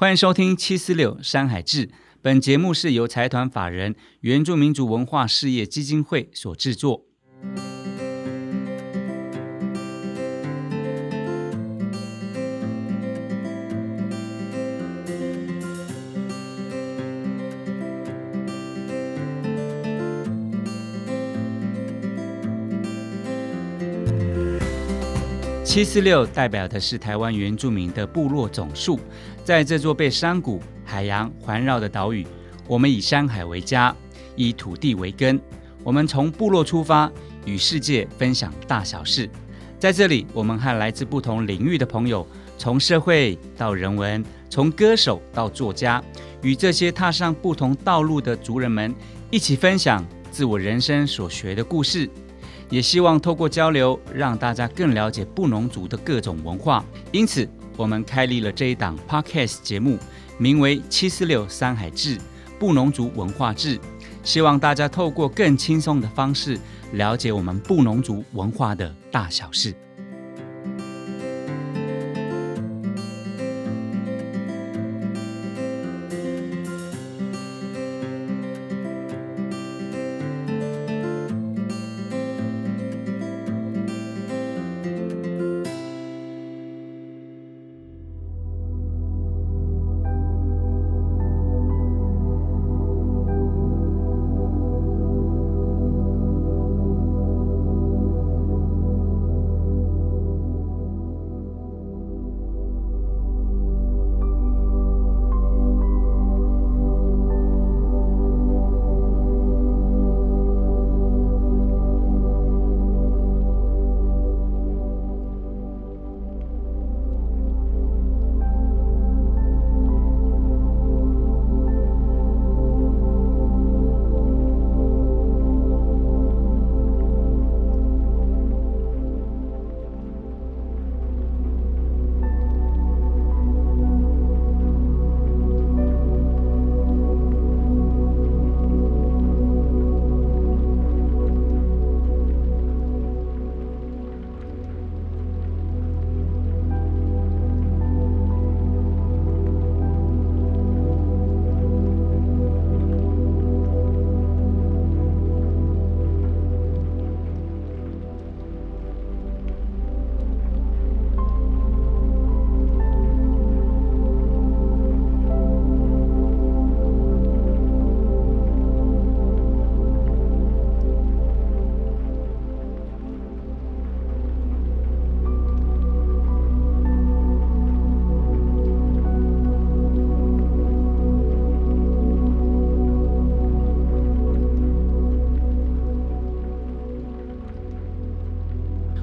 欢迎收听七四六山海志。本节目是由财团法人原住民族文化事业基金会所制作。七四六代表的是台湾原住民的部落总数，在这座被山谷、海洋环绕的岛屿，我们以山海为家，以土地为根。我们从部落出发，与世界分享大小事。在这里，我们和来自不同领域的朋友，从社会到人文，从歌手到作家，与这些踏上不同道路的族人们一起分享自我人生所学的故事。也希望透过交流，让大家更了解布农族的各种文化。因此，我们开立了这一档 podcast 节目，名为《七四六山海志布农族文化志》，希望大家透过更轻松的方式，了解我们布农族文化的大小事。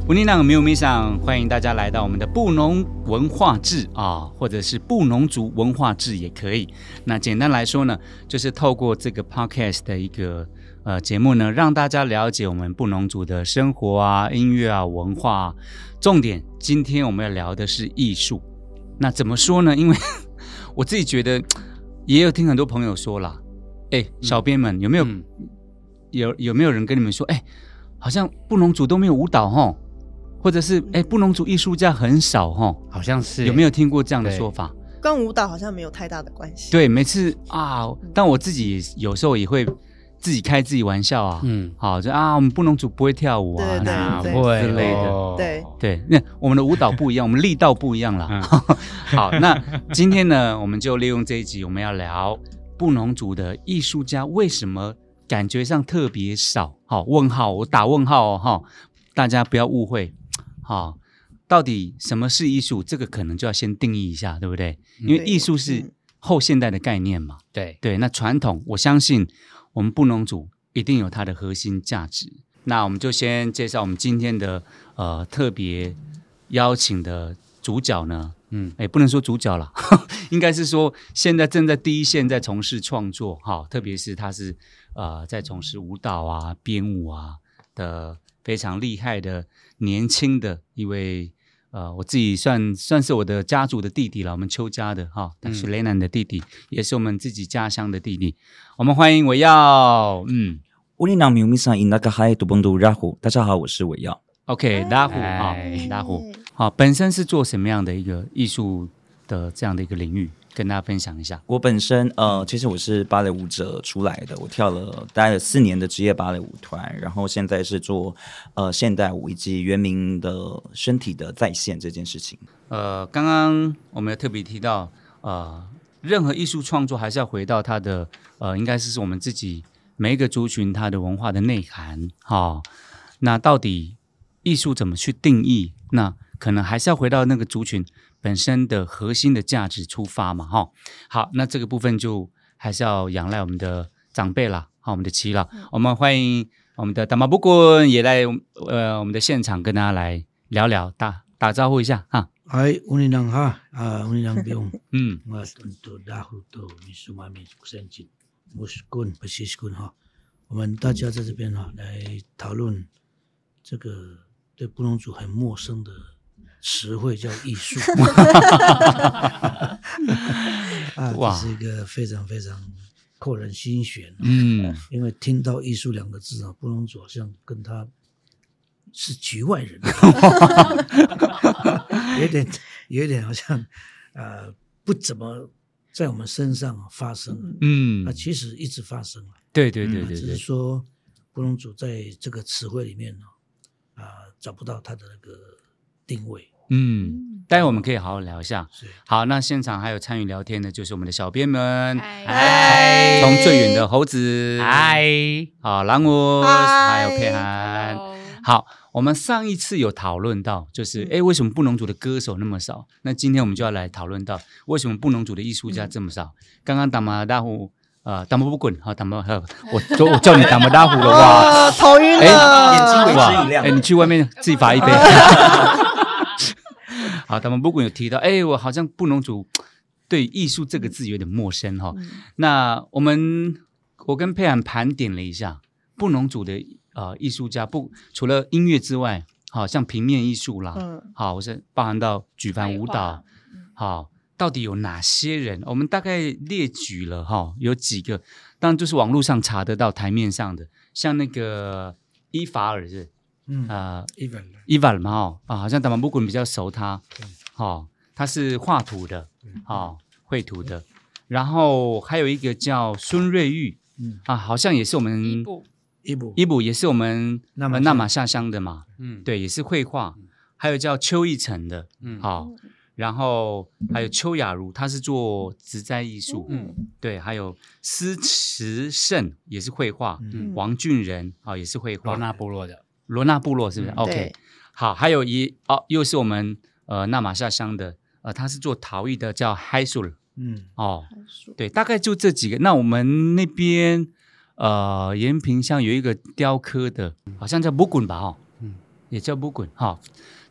乌尼朗米有米上，欢迎大家来到我们的布农文化志啊，或者是布农族文化志也可以。那简单来说呢，就是透过这个 podcast 的一个呃节目呢，让大家了解我们布农族的生活啊、音乐啊、文化。重点，今天我们要聊的是艺术。那怎么说呢？因为 我自己觉得，也有听很多朋友说啦，哎，小编们有没有有有没有人跟你们说，哎，好像布农族都没有舞蹈哈？或者是哎，布农族艺术家很少哈，好像是有没有听过这样的说法？跟舞蹈好像没有太大的关系。对，每次啊，但我自己有时候也会自己开自己玩笑啊。嗯，好，就啊，我们布农族不会跳舞啊，哪会之类的。对对，那我们的舞蹈不一样，我们力道不一样了。好，那今天呢，我们就利用这一集，我们要聊布农族的艺术家为什么感觉上特别少？好，问号，我打问号哦，哈，大家不要误会。好，到底什么是艺术？这个可能就要先定义一下，对不对？因为艺术是后现代的概念嘛。对对，那传统，我相信我们布农族一定有它的核心价值。那我们就先介绍我们今天的呃特别邀请的主角呢。嗯，哎，不能说主角了，应该是说现在正在第一线在从事创作哈，特别是他是呃在从事舞蹈啊、编舞啊的非常厉害的。年轻的一位，呃，我自己算算是我的家族的弟弟了，我们邱家的哈，但是雷南的弟弟，也是我们自己家乡的弟弟。我们欢迎伟耀，嗯，乌里纳米乌米桑因那个海杜邦杜拉虎，大家好，我是伟耀。OK，拉虎啊，拉虎，好，本身是做什么样的一个艺术的这样的一个领域？跟大家分享一下。我本身呃，其实我是芭蕾舞者出来的，我跳了待了四年的职业芭蕾舞团，然后现在是做呃现代舞以及原民的身体的再现这件事情。呃，刚刚我们有特别提到，呃，任何艺术创作还是要回到它的呃，应该是是我们自己每一个族群它的文化的内涵。哈，那到底艺术怎么去定义？那可能还是要回到那个族群本身的核心的价值出发嘛。哈，好，那这个部分就还是要仰赖我们的长辈啦，好，我们的耆老，我们欢迎我们的大马布滚也来呃我们的现场跟大家来聊聊，打打招呼一下哈。Hai uninang ha, ah uninang biong. 嗯 Ngat untuk dahu tu misu mami kusenjin. Muskun pesiskun ha. 我们大家在这边哈、来讨论这个对布农族很陌生的词汇叫艺术。啊，这是一个非常非常扣人心弦。嗯 因为听到艺术两个字啊，布农族好像跟他是局外人，有点有点好像呃不怎么在我们身上发生，嗯啊，，其实一直发生了，对对对啊只是对对，说布隆祖在这个词汇里面呢，啊找不到他的那个定位，嗯，待会我们可以好好聊一下。是。好，那现场还有参与聊天的，就是我们的小编们，嗨。从最远的猴子，嗨，好，狼我，嗨。还有佩涵。好，我们上一次有讨论到，就是嗯。哎，诶为什么布农族的歌手那么少？那今天我们就要来讨论到，为什么布农族的艺术家这么少？刚刚打马大虎，呃，打马不滚，好，打马，呵我我我叫你打马大虎的哇，哇，头晕哎了，眼睛为之哇一亮。哎，你去外面自己罚一杯。好，他们不过有提到，哎，我好像布农族对艺术这个字有点陌生哈、嗯。那我们我跟佩涵盘点了一下布农族的呃艺术家，不除了音乐之外，好像平面艺术啦，嗯。好，我是包含到举凡舞蹈，好，到底有哪些人？我们大概列举了哈，有几个，当然就是网络上查得到台面上的，像那个伊法尔是嗯，呃一本伊法尔嘛哦啊，好像达马布滚比较熟他，哦，他是画图的，哦，绘图的，然后还有一个叫孙瑞玉，嗯。啊，好像也是我们一部。一部。伊布也是我们纳马呃纳马下乡的嘛，嗯，对，也是绘画，还有叫邱义成的，嗯。好、然后还有邱雅茹，她是做植栽艺术，嗯。对，还有施慈胜也是绘画，嗯。王俊仁啊、也是绘画，罗纳部落的，罗纳部落是不是、嗯 o k 好，还有一哦，又是我们呃纳马夏乡的，呃，他是做陶艺的，叫嗨树嗯。哦，对，大概就这几个。那我们那边呃延平乡有一个雕刻的，好像叫布滚吧，哦，嗯。嗯，也叫布滚哈、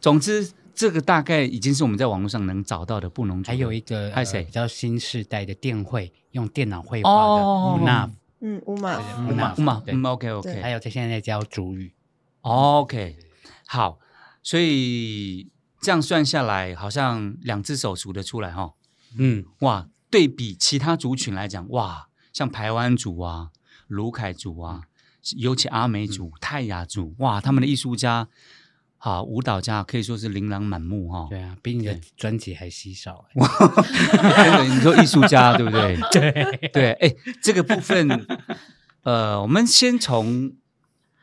总之，这个大概已经是我们在网络上能找到的布农族。还有一个还有谁？呃比较新时代的电绘，用电脑绘画哦。的那嗯，乌马，乌马乌马，嗯，OK OK，还有他现在教主语，OK，好，所以这样算下来，好像两只手数得出来哈、嗯，哇，对比其他族群来讲，哇，像排湾族啊、卢凯族啊，尤其阿美族、泰雅族，哇，他们的艺术家、好舞蹈家可以说是琳琅满目哈、对啊，比你的对。专辑还稀少欸，真的，你说艺术家对不对？对，对，哎，这个部分，呃，我们先从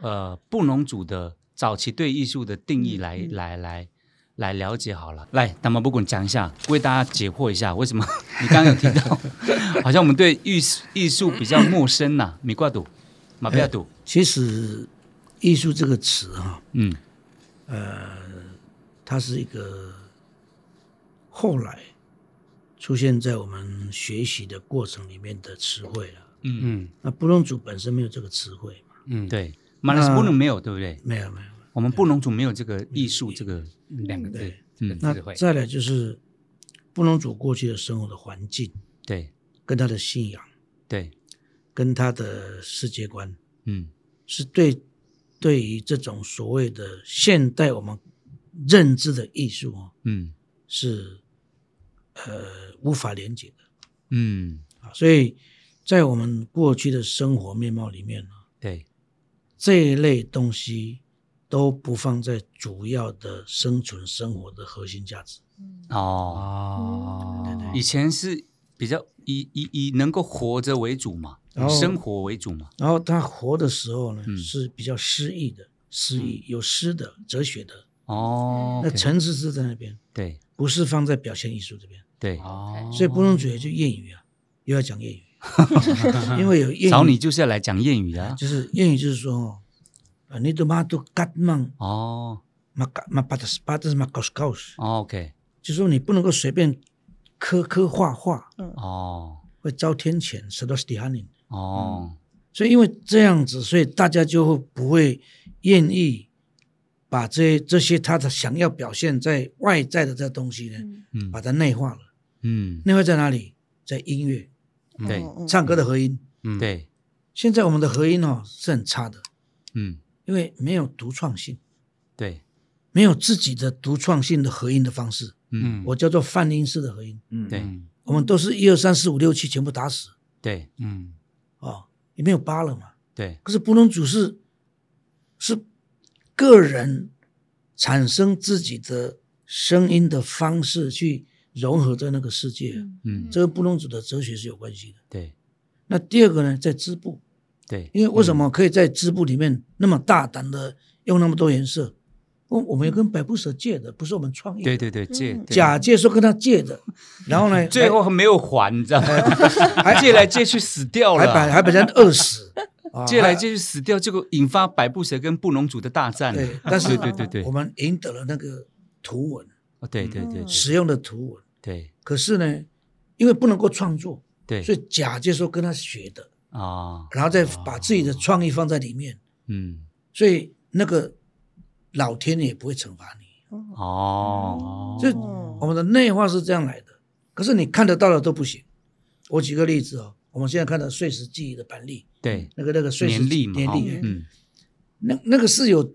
呃布农族的早期对艺术的定义来、来来来了解好了。来，大妈不管讲一下，为大家解惑一下，为什么？你刚刚有提到，好像我们对艺术艺术比较陌生呐、米瓜赌，马比亚赌，其实艺术这个词哈、嗯。呃它是一个后来出现在我们学习的过程里面的词汇了。嗯，嗯。那布农族本身没有这个词汇嘛？嗯，，对，马来西亚不能没有，对不对？没有没有。我们布农族没有这个艺术这个，两个字。那智慧，再来就是布农族过去的生活的环境，对。跟他的信仰，对，跟他的世界观，嗯。是对对于这种所谓的现代我们认知的艺术哦，嗯。是呃无法连接的。嗯，啊。所以在我们过去的生活面貌里面呢，对，这一类东西都不放在主要的生存生活的核心价值。哦。对对，以前是比较以以以能够活着为主嘛，然后生活为主嘛。然后他活的时候呢，嗯。是比较诗意的，诗意有诗的、哲学的，哦，那层次是在那边，对。不是放在表现艺术这边。对，哦，所以不能主也就谚语啊，又要讲谚语，因为有谚语。找你就是要来讲谚语的。啊。就是谚语，就是说你都妈都干忙哦。嘛干嘛把的把的嘛搞搞死，哦，OK，就说你不能够随便刻刻画画，哦。会遭天谴，什么是底下你。哦，所以因为这样子，所以大家就会不会愿意把这这些他的想要表现在外在的这东西呢，嗯。把它内化了。嗯，内化在哪里？在音乐，对嗯唱歌的和音。嗯，对，现在我们的和音哦是很差的，嗯。因为没有独创性，对，没有自己的独创性的和音的方式。嗯。我叫做泛音式的和音，嗯。对。嗯我们都是一二三四五六七全部打死。对。嗯。哦，也没有八了嘛。对，可是布农族是是个人产生自己的声音的方式去融合在那个世界，嗯。这个布隆族的哲学是有关系的。对。那第二个呢，在织布，对，因为为什么可以在织布里面那么大胆的用那么多颜色？我我们也跟百步蛇借的，不是我们创业。对对对，借假借说跟他借的，然后呢，最后还没有还，你知道吗？还借来借去死掉了。还把，还把人饿死，啊 借来借去死掉，结果引发百步蛇跟布农族的大战。对，但是对对对对。我们赢得了那个图文，哦对对对使用的图文。对。可是呢，因为不能够创作，对，所以假借说跟他学的，啊，然后再把自己的创意放在里面，嗯，所以那个老天也不会惩罚你。哦，所以我们的内化是这样来的，可是你看得到的都不行。我举个例子哦，我们现在看到碎石记忆的板栗，对，那个那个碎石年历嘛，哦年历，嗯，那那个是有，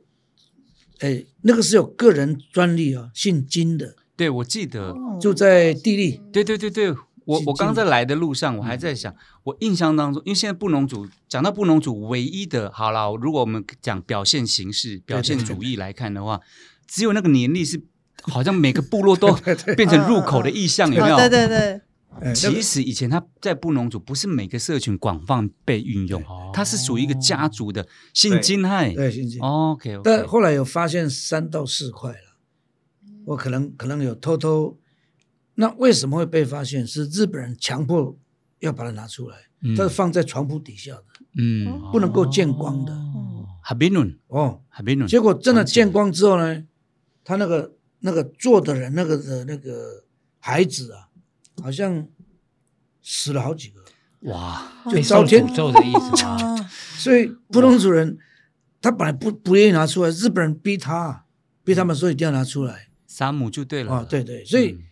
哎，那个是有个人专利啊，姓金的，对，我记得，就在地利，对对对对，我我刚在来的路上，我还在想，我印象当中，因为现在布农族讲到布农族唯一的，好了，如果我们讲表现形式、表现主义来看的话，只有那个年历是，好像每个部落都 变成入口的意象，有没有？哦对对对，其实以前它在布农族不是每个社群广泛被运用，它是属于一个家族的性侵害。对姓金，，OK，但后来有发现三到四块了，我可能可能有偷偷，那为什么会被发现？是日本人强迫要把它拿出来，嗯。它是放在床铺底下的，嗯，不能够见光的。哈比努，哦。哈比努，结果真的见光之后呢，他那个那个做的人那个的那个孩子啊，好像死了好几个，哇，被受就遭天诅咒的意思吗？啊 所以普通族人他本来不不愿意拿出来，日本人逼他，逼他们说一定要拿出来山姆就对了。啊，对对，所以嗯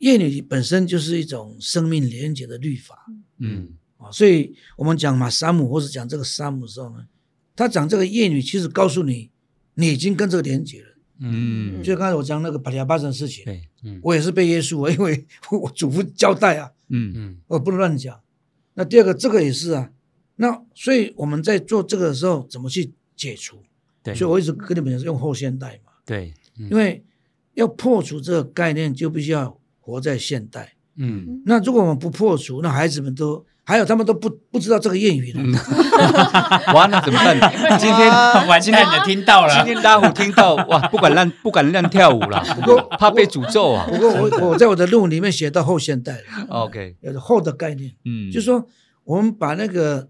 谚语本身就是一种生命连接的律法嗯啊，所以我们讲嘛山姆或者讲这个山姆的时候呢，他讲这个谚语，其实告诉你你已经跟这个连接了。嗯，就刚才我讲那个巴利亚巴神的事情，对，我也是被耶稣啊，因为我祖父交代啊，嗯嗯我不能乱讲。那第二个，这个也是啊。那所以我们在做这个的时候，怎么去解除？对，所以我一直跟你们讲是用后现代嘛，对，因为要破除这个概念，就必须要活在现代。嗯那如果我们不破除，那孩子们都还有他们都不不知道这个谚语呢。嗯。哇，那怎么办？今天完蛋了，听到了，今天大虎听到哇，不敢乱不敢乱跳舞了，怕被诅咒啊。不过我我在我的论文里面写到后现代了，OK，有后的概念，嗯，就是说我们把那个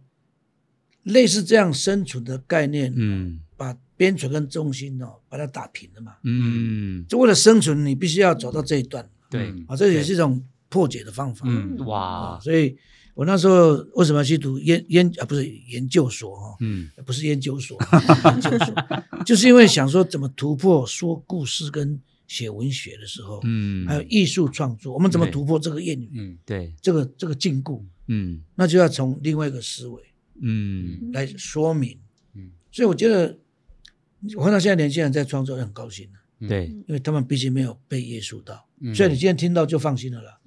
类似这样生存的概念，嗯。把边陲跟中心哦，把它打平了嘛。嗯，就为了生存，你必须要走到这一段对，啊，这也是一种破解的方法。嗯啊，哇，所以我那时候为什么要去读研研啊，不是研究所哈、嗯。不是研究所，研究所，就是因为想说怎么突破说故事跟写文学的时候，嗯，还有艺术创作，我们怎么突破这个谚语，嗯对，这个这个禁锢，嗯。那就要从另外一个思维嗯。来说明。嗯。所以我觉得，我看到现在年轻人在创作，很高兴的。对，因为他们毕竟没有被约束到。嗯。所以你今天听到就放心了啦，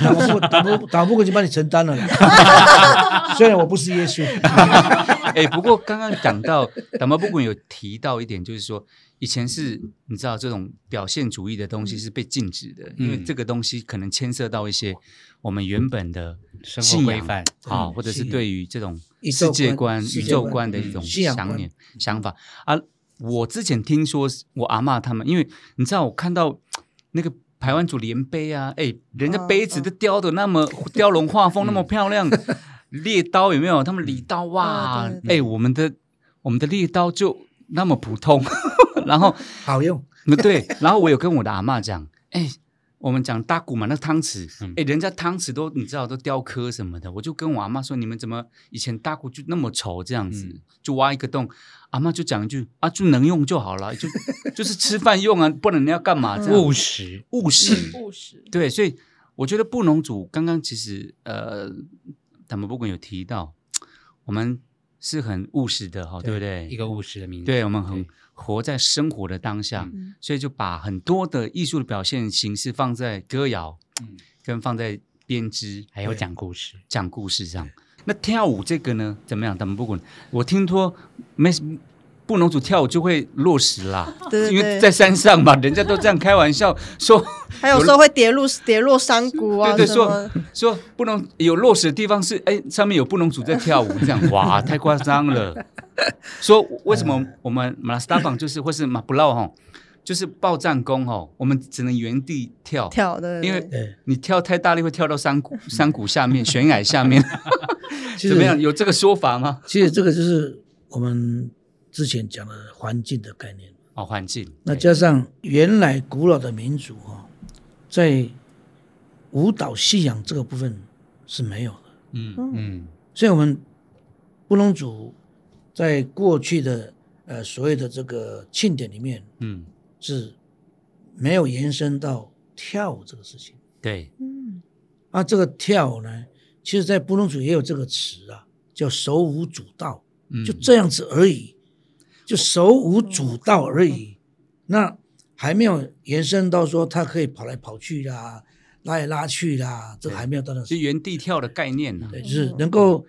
打不打不打不过就帮你承担了啦。虽然我不是耶稣，哎，不过刚刚讲到达摩不滚有提到一点，就是说以前是你知道这种表现主义的东西是被禁止的，因为嗯这个东西可能牵涉到一些我们原本的生信仰活规范，或者是对于这种世界观观、宇宙观的一种想念、想法。啊。我之前听说，我阿妈他们，因为你知道，我看到那个台湾组连杯啊，哎，人家哦杯子都雕的那么 雕龙画凤，那么漂亮，猎刀有没有？他们礼刀哇哎，我们的我们的猎刀就那么普通，然后好用。嗯，对，然后我有跟我的阿妈讲，哎，我们讲大鼓嘛，那汤匙，嗯。哎、人家汤匙都你知道都雕刻什么的，我就跟我阿妈说，你们怎么以前大鼓就那么丑这样子，嗯。就挖一个洞，阿妈就讲一句啊，就能用就好了，就 就是吃饭用啊，不能你要干嘛？这样。务实，务实，务实，对，所以我觉得布农族刚刚其实呃，他们不管有提到，我们是很务实的哈，对不对？一个务实的民族，对，我们很对活在生活的当下，嗯所以就把很多的艺术的表现形式放在歌谣，嗯跟放在编织，还有讲故事，讲故事上。那跳舞这个呢，怎么样？他们不管，我听说没布农族跳舞就会落石啦，对对对因为在山上嘛，人家都这样开玩笑 说还有时候会跌入跌落山谷啊，对对说说不能有落石的地方是哎，上面有布农族在跳舞，这样哇，太夸张了。说为什么我们马拉斯达邦就是或是马布劳哈，就是爆战功哈，我们只能原地跳，跳的，因为，你跳太大力会跳到山谷山谷下面 悬崖下面，怎么样？有这个说法吗？其实这个就是我们之前讲的环境的概念。哦，环境。那加上原来古老的民族哈、在舞蹈信仰这个部分是没有的，嗯。嗯。所以我们布隆族在过去的呃所谓的这个庆典里面嗯，是没有延伸到跳舞这个事情。对，嗯。啊，这个跳舞呢，其实在布隆族也有这个词啊，叫手舞足蹈，嗯。就这样子而已，就手舞足蹈而已。那还没有延伸到说他可以跑来跑去啦，拉来拉去啦，这个还没有到那是原地跳的概念呢。对，就是能够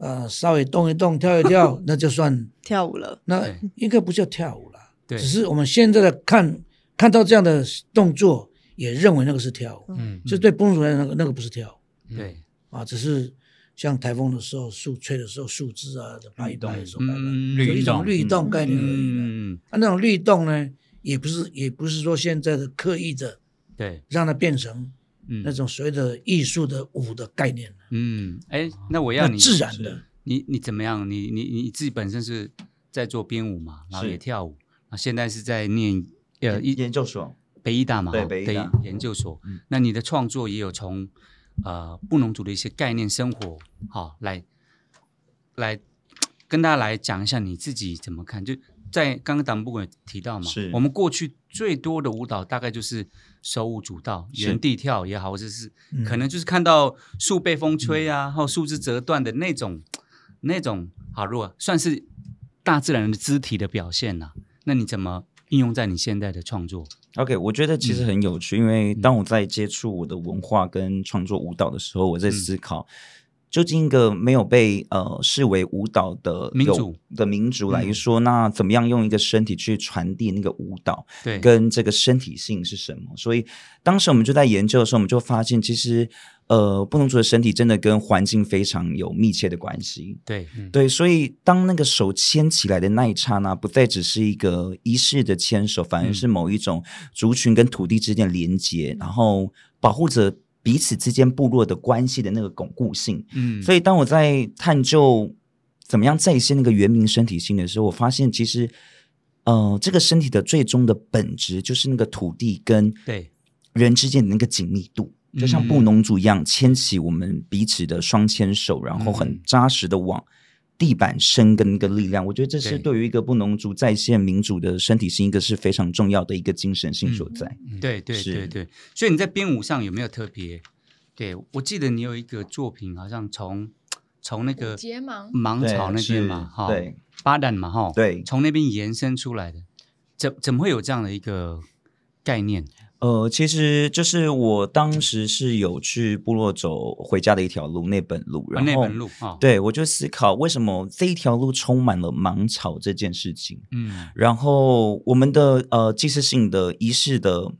呃稍微动一动、跳一跳，那就算。跳舞了，那应该不叫跳舞了，对。只是我们现在的看看到这样的动作，也认为那个是跳舞，嗯。就对布隆族来讲，那个那个不是跳舞。对，啊，只是像台风的时候，树吹的时候，树枝啊摆一摆，手摆摆，嗯就一种律动。概念而已啦。嗯，啊，那种律动呢，也不是也不是说现在的刻意的对，让它变成嗯。那种所谓的艺术的舞的概念，嗯，哎，那我要你自然的。你你怎么样？你你你自己本身是在做编舞嘛，然后也跳舞，那现在是在念呃一研究所，北医大嘛，对北医大研究所。嗯那你的创作也有从呃布农族的一些概念生活，好、来来跟大家来讲一下你自己怎么看。就在刚刚党部有提到嘛，是我们过去最多的舞蹈大概就是手舞足蹈，原地跳也好，或者是嗯。可能就是看到树被风吹啊，或树枝折断的那种那种，好，如果算是大自然的肢体的表现呐、那你怎么应用在你现在的创作？OK，我觉得其实很有趣，因为当我在接触我的文化跟创作舞蹈的时候，我在思考，究竟一个没有被呃视为舞蹈的有民族的民族来说，那怎么样用一个身体去传递那个舞蹈？对，跟这个身体性是什么。所以当时我们就在研究的时候，我们就发现，其实呃，不同族的身体真的跟环境非常有密切的关系。对，对，所以当那个手牵起来的那一刹那，不再只是一个仪式的牵手，反而是某一种族群跟土地之间的连接，然后保护着彼此之间部落的关系的那个巩固性。嗯，所以当我在探究怎么样再现那个原民身体性的时候，我发现其实，呃，这个身体的最终的本质就是那个土地跟对人之间的那个紧密度，就像布农族一样，牵起我们彼此的双牵手，然后很扎实的往。地板生根那个力量，我觉得这是对。对于一个布农族再现民主的身体性一个是非常重要的一个精神性所在。对对对对，所以你在编舞上有没有特别？对我记得你有一个作品，好像从从那个结芒。芒草那边嘛，哈，对，巴旦嘛，哈，对。从那边延伸出来的，怎怎么会有这样的一个概念？呃，其实就是我当时是有去部落走回家的一条路，那本路，啊然后那本路啊，，对我就思考为什么这一条路充满了芒草这件事情。嗯然后我们的呃祭祀性的仪式的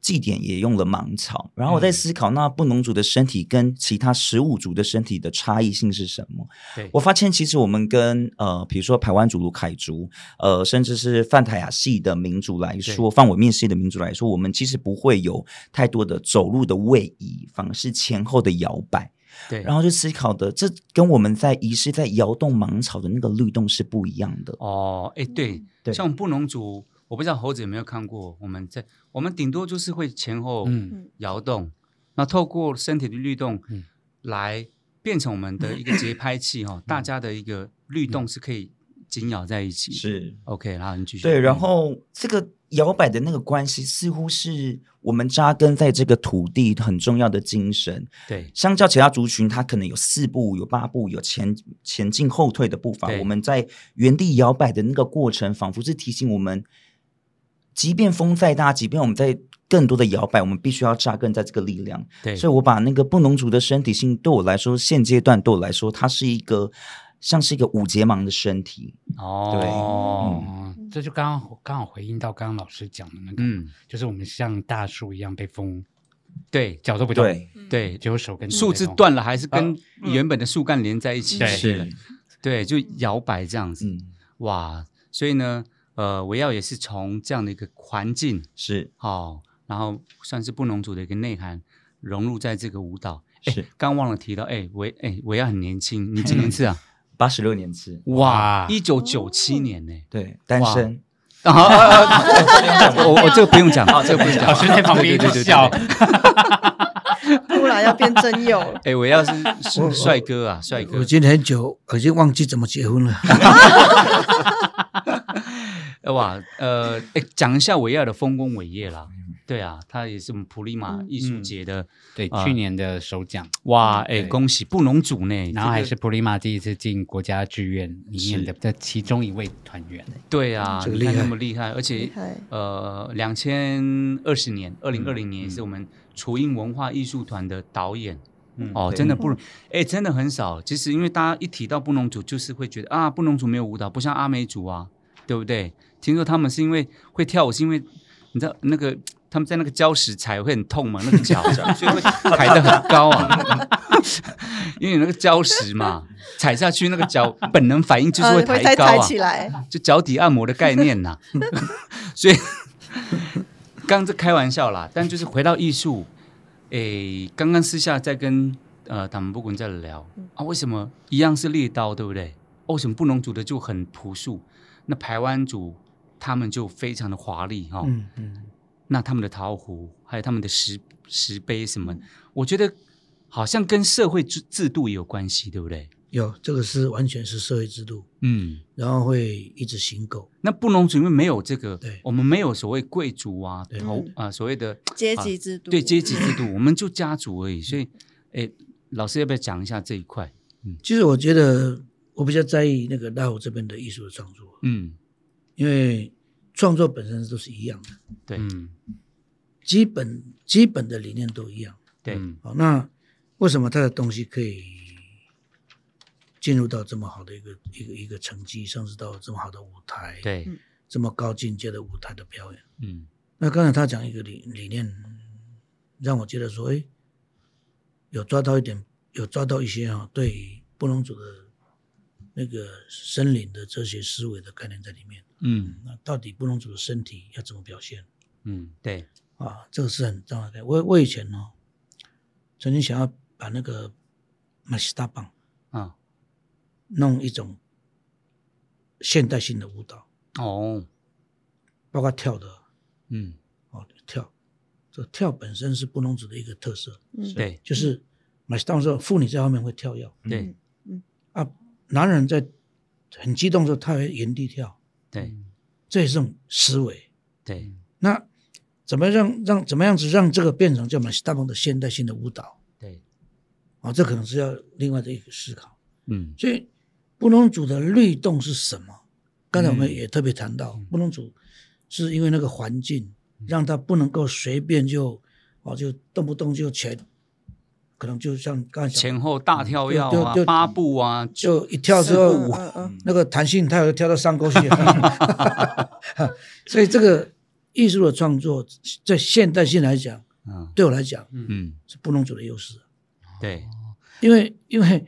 祭典也用了芒草，然后我在思考，那布农族的身体跟其他十五族的身体的差异性是什么？对，我发现其实我们跟呃，比如说排湾族、卢凯族，呃，甚至是泛泰雅系的民族来说，泛尾面系的民族来说，我们其实不会有太多的走路的位移，反而是前后的摇摆。对，然后就思考的，这跟我们在仪式在摇动芒草的那个律动是不一样的。哦，哎，对，对像布农族，我不知道猴子有没有看过，我们在我们顶多就是会前后嗯摇动，那透过身体的律动嗯来变成我们的一个节拍器哈，大家的一个律动是可以紧咬在一起。是 OK，然后你继续。对，然嗯后这个摇摆的那个关系，似乎是我们扎根在这个土地很重要的精神。对相较其他族群，它可能有四步、有八步、有前前进、后退的步伐。我们在原地摇摆的那个过程，仿佛是提醒我们，即便风再大，即便我们在更多的摇摆，我们必须要扎根在这个力量。对，所以我把那个布农族的身体性，对我来说，现阶段对我来说，它是一个像是一个五节芒的身体。哦，哦，这就刚刚刚好回应到刚刚老师讲的那个，嗯，就是我们像大树一样被风对。脚都不动，对，对，只有手跟树枝断了还是跟嗯。原本的树干连在一起。对。是，对，就摇摆这样子。嗯，哇，所以呢，呃，维耀也是从这样的一个环境，是哦，然后算是不农族的一个内涵融入在这个舞蹈。哎是，刚忘了提到，哎，维哎维耀很年轻，你几年次啊？八十六年次，哇，一九九七年呢。对，单身。啊啊啊啊我我这个不用讲，这个不用讲。老师在旁边一笑对，突然要变真有了。哎，我要是是帅哥啊，帅哥我。记得很久，我已经忘记怎么结婚了。哇，呃，哎，讲一下维亚的丰功伟业啦。对啊，他也是我们普利马艺术节的，对，啊去年的首奖，哇，哎，对恭喜布农族呢。然后还是普利马第一次进国家剧院里面的的其中一位团员，对啊，厉害那么厉害，而且呃，两千二十年，二零二零年也是我们雏鹰文化艺术团的导演。嗯哦，真的不容，哎，真的很少。其实因为大家一提到布农族，就是会觉得啊，布农族没有舞蹈，不像阿美族啊，对不对？听说他们是因为会跳舞，是因为你知道那个他们在那个礁石踩会很痛嘛，那个 脚，所以会抬得很高啊。因为有那个礁石嘛，踩下去那个脚本能反应就是会抬高啊，抬起来，就脚底按摩的概念呐、所以刚刚这开玩笑啦，但就是回到艺术，诶，刚刚私下在跟呃他们不滚在聊啊，为什么一样是猎刀，对不对？哦为什么布农族的就很朴素，那排湾族他们就非常的华丽哈、哦嗯嗯，那他们的陶壶，还有他们的石石碑什么，我觉得好像跟社会制制度也有关系，对不对？有这个是完全是社会制度，嗯，然后会一直行狗。那布农族因为没有这个，对我们没有所谓贵族啊、对头啊、所谓的阶级制度。对阶级制度，我们就家族而已。所以，哎，老师要不要讲一下这一块？嗯其实我觉得我比较在意那个大湖这边的艺术的创作，嗯，因为创作本身都是一样的，对、嗯基本基本的理念都一样。对，嗯好，那为什么他的东西可以进入到这么好的一个一个一个成绩，甚至到这么好的舞台，，对，这么高境界的舞台的表演？嗯那刚才他讲一个理理念，让我觉得说，哎，有抓到一点，有抓到一些啊，对布隆族的那个森林的哲学思维的概念在里面。嗯。那到底布农族的身体要怎么表现？嗯，对，啊？这个是很重要的。我我以前呢、曾经想要把那个马西达棒啊，弄一种现代性的舞蹈，哦，包括跳的。嗯，哦，跳，这跳本身是布农族的一个特色，嗯，对。就是马西达时候妇女在后面会跳跃。对。啊，男人在很激动的时候他会原地跳，对这也是种思维。对，那怎么让让怎么样子让这个变成叫马西大鹏的现代性的舞蹈对，啊？这可能是要另外的一个思考。嗯所以布农族的律动是什么？刚才我们嗯也特别谈到，布农族是因为那个环境让他不能够随便就哦就动不动就前，可能就像刚才前后大跳跃啊，就就八步啊，就一跳之后那个弹性它有跳到上勾去，所以这个艺术的创作在现代性来讲，嗯。对我来讲嗯，是布农族的优势，对，因为因为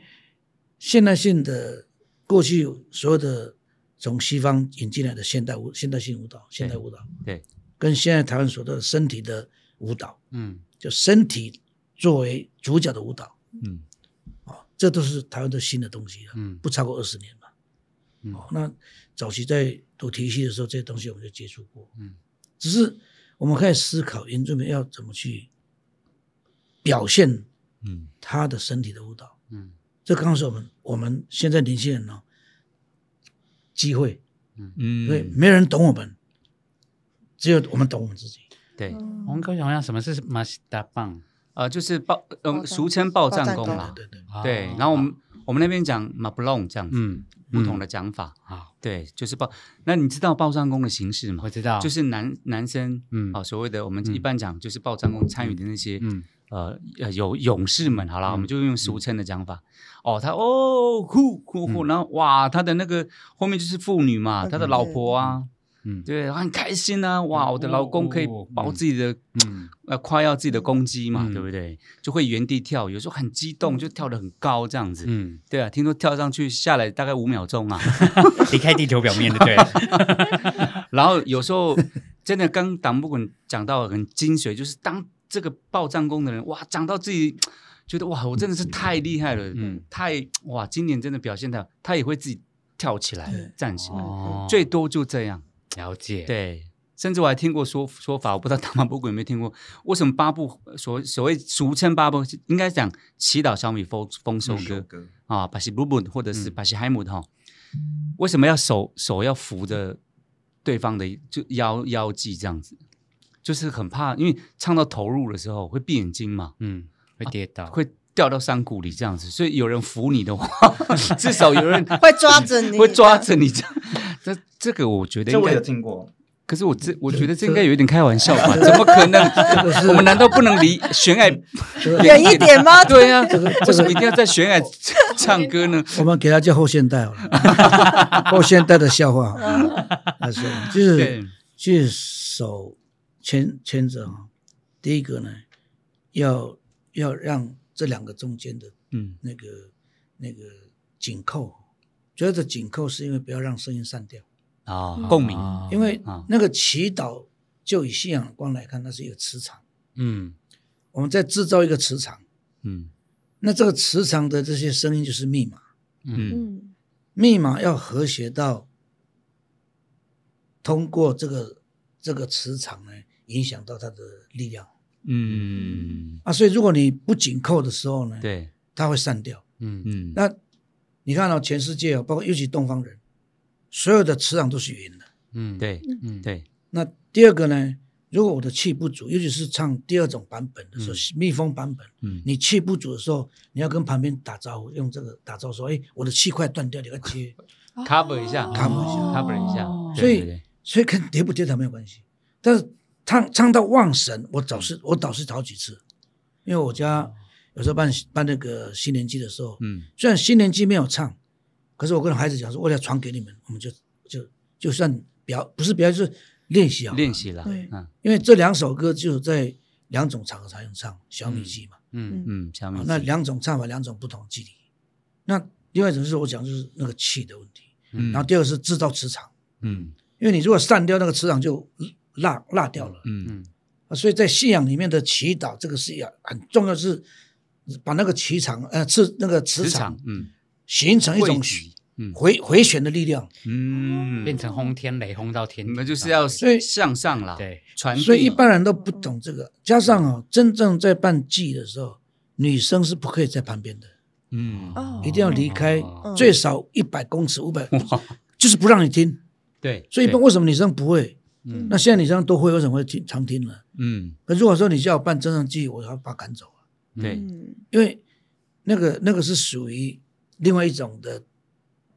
现代性的过去所有的从西方引进来的现代舞、现代性舞蹈、现代舞蹈，对，跟现在台湾所的身体的舞蹈，嗯。就身体作为主角的舞蹈，嗯。哦，这都是台湾的新的东西了，嗯。不超过二十年嘛。嗯。哦，那早期在读体系的时候，这些东西我们就接触过，嗯，只是我们开始思考原住民要怎么去表现嗯。他的身体的舞蹈，嗯。这刚好是我们我们现在年轻人呢机会，嗯，因为没人懂我们，只有我们懂我们自己。对，嗯。我们可以想象什么是马西达棒呃，就是报，嗯，俗称报战报战功功。啦，对对，对，然后我们我们那边讲马布隆这样子，嗯不同的讲法，啊，对，就是报。那你知道报战功的形式吗？我？知道，就是男男生，嗯。啊，所谓的我们嗯。一般讲就是报战功参与的那些，嗯。呃呃有勇士们，好了，嗯我们就用俗称的讲法。哦，他哦呼呼呼，然后哇，他的那个后面就是妇女嘛，他的老婆啊，嗯。对，很开心啊，哇，我的老公可以哦保自己的，嗯。呃，夸耀自己的公鸡嘛，嗯对不对？就会原地跳，有时候很激动，就跳得很高这样子。嗯，对啊，听说跳上去下来大概五秒钟啊，离开地球表面的，对，然后有时候真的刚党不滚讲到很精髓，就是当这个报账功的人，哇，讲到自己觉得哇，我真的是太厉害了，嗯。嗯，太哇，今年真的表现的，他也会自己跳起来站起来，哦。最多就这样。了解，，对，甚至我还听过说说法，我不知道大马布谷有没有听过，为什么八部所所谓俗称八部，应该讲祈祷小米丰丰收歌歌啊，巴西布布或者是嗯。巴西海姆的哈，为什么要手手要扶着对方的就腰腰际这样子？就是很怕，因为唱到投入的时候会闭眼睛嘛，嗯，会跌倒，会掉到山谷里这样子，所以有人扶你的话，至少有人 会抓着你，会抓着你这样。这这个我觉得应该这我有听过，可是我这我觉得这应该有一点开玩笑吧？怎么可能？我们难道不能离悬崖远一点吗？对呀、为什么一定要在悬崖唱歌呢？我们给他叫后现代好了，后现代的笑话。他说就是对，去手牵牵着啊，第一个呢，要要让这两个中间的嗯。那个那个紧扣，主要的紧扣是因为不要让声音散掉，啊，共鸣，啊。因为啊。那个祈祷就以信仰光来看，那是一个磁场，嗯。我们在制造一个磁场，嗯。那这个磁场的这些声音就是密码，嗯。嗯。密码要和谐到通过这个这个磁场呢，影响到它的力量嗯，啊。所以如果你不紧扣的时候呢，对，它会散掉。嗯。嗯那你看到、全世界哦，包括尤其东方人，所有的磁场都是圆的。嗯，对嗯。对，那第二个呢，如果我的气不足，尤其是唱第二种版本的时候，蜜蜂版本，嗯。你气不足的时候，你要跟旁边打招呼，用这个打招呼说：“哎，我的气快断掉，你要接。cover 一下 cover 一下，cover 一下，所以对对”所以跟跌不跌倒没有关系。但是唱唱到忘神，我导师我导师好几次，因为我家有时候办办那个新年祭的时候，嗯虽然新年祭没有唱，可是我跟孩子讲说，为了传给你们，我们就就就算表不是表演，就是练习啊，练。习了，对嗯因为这两首歌只有在两种场合才能唱，小米祭嘛，嗯嗯，小米啊那两种唱法，两种不同距离。那另外一种是我讲就是那个气的问题，嗯然后第二个是制造磁场，嗯因为你如果散掉那个磁场就落落掉了。嗯嗯。啊，所以在信仰里面的祈祷，这个是要很重要，是把那个磁场呃磁那个磁磁场场，嗯。形成一种回回旋的力量。嗯，变成轰天雷轰到天你，们就是要所以向上啦，对，传递，所以一般人都不懂这个，加上哦，真正在办祭的时候，女生是不可以在旁边的，嗯哦。一定要离开哦最少一百公尺、五百，就是不让你听。对，所以一般为什么女生不会？嗯。那现在你这样都会，为什么会听常听呢？嗯。可如果说你叫我办真正祭，我要把她赶走啊，对，嗯。因为那个那个是属于另外一种的，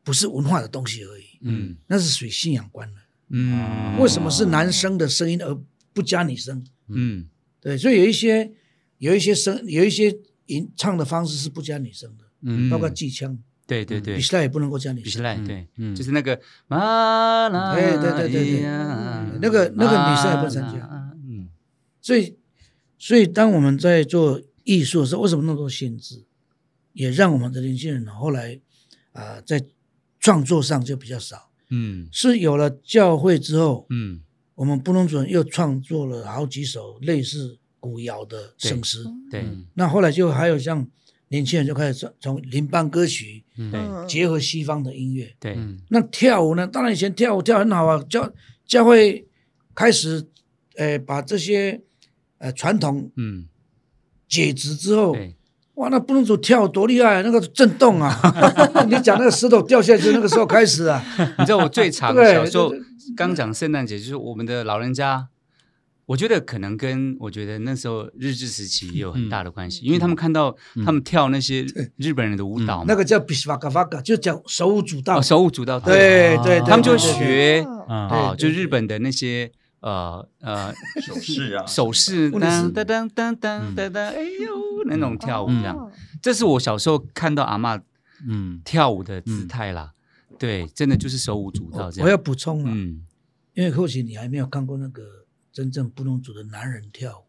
不是文化的东西而已，嗯。那是属于信仰观的。嗯，为什么是男生的声音而不加女生，嗯。对，所以有一些有一些声有一些吟唱的方式是不加女生的，嗯。包括技腔，对对对。比，赛也不能够加拟声。比斯赖，嗯。对，嗯。就是那个马拉，哎对对对对呀那个那个女生也不能参加嗯。所以，所以当我们在做艺术的时候，为什么那么多限制？也让我们的年轻人呢后来啊、在创作上就比较少。嗯。是有了教会之后，嗯。我们布隆主任又创作了好几首类似古谣的圣诗。对。嗯那后来就还有像年轻人就开始从从邻邦歌曲对嗯结合西方的音乐。对，嗯那跳舞呢？当然以前跳舞跳很好啊，教教会开始呃把这些呃传统嗯解职之后，对，哇，那不能说跳多厉害，那个震动啊！你讲那个石头掉下去，那个时候开始啊，你知道我最常对小时候刚讲圣诞节，就是我们的老人家，我觉得可能跟我觉得那时候日治时期也有很大的关系，因为他们看到他们跳那些日本人的舞蹈嘛，那个叫比斯瓦嘎瓦嘎，就讲手舞足蹈。哦手舞足蹈，哦对对，对他们就学嗯。哦，就日本的那些呃呃 手势啊。手势，问题是当当当当当当当，哎呦那种跳舞这样，这是我小时候看到阿嬷嗯。跳舞的姿态啦。对，真的就是手舞足蹈这样。我要补充啊，嗯，因为或许你还没有看过那个真正布隆族的男人跳舞。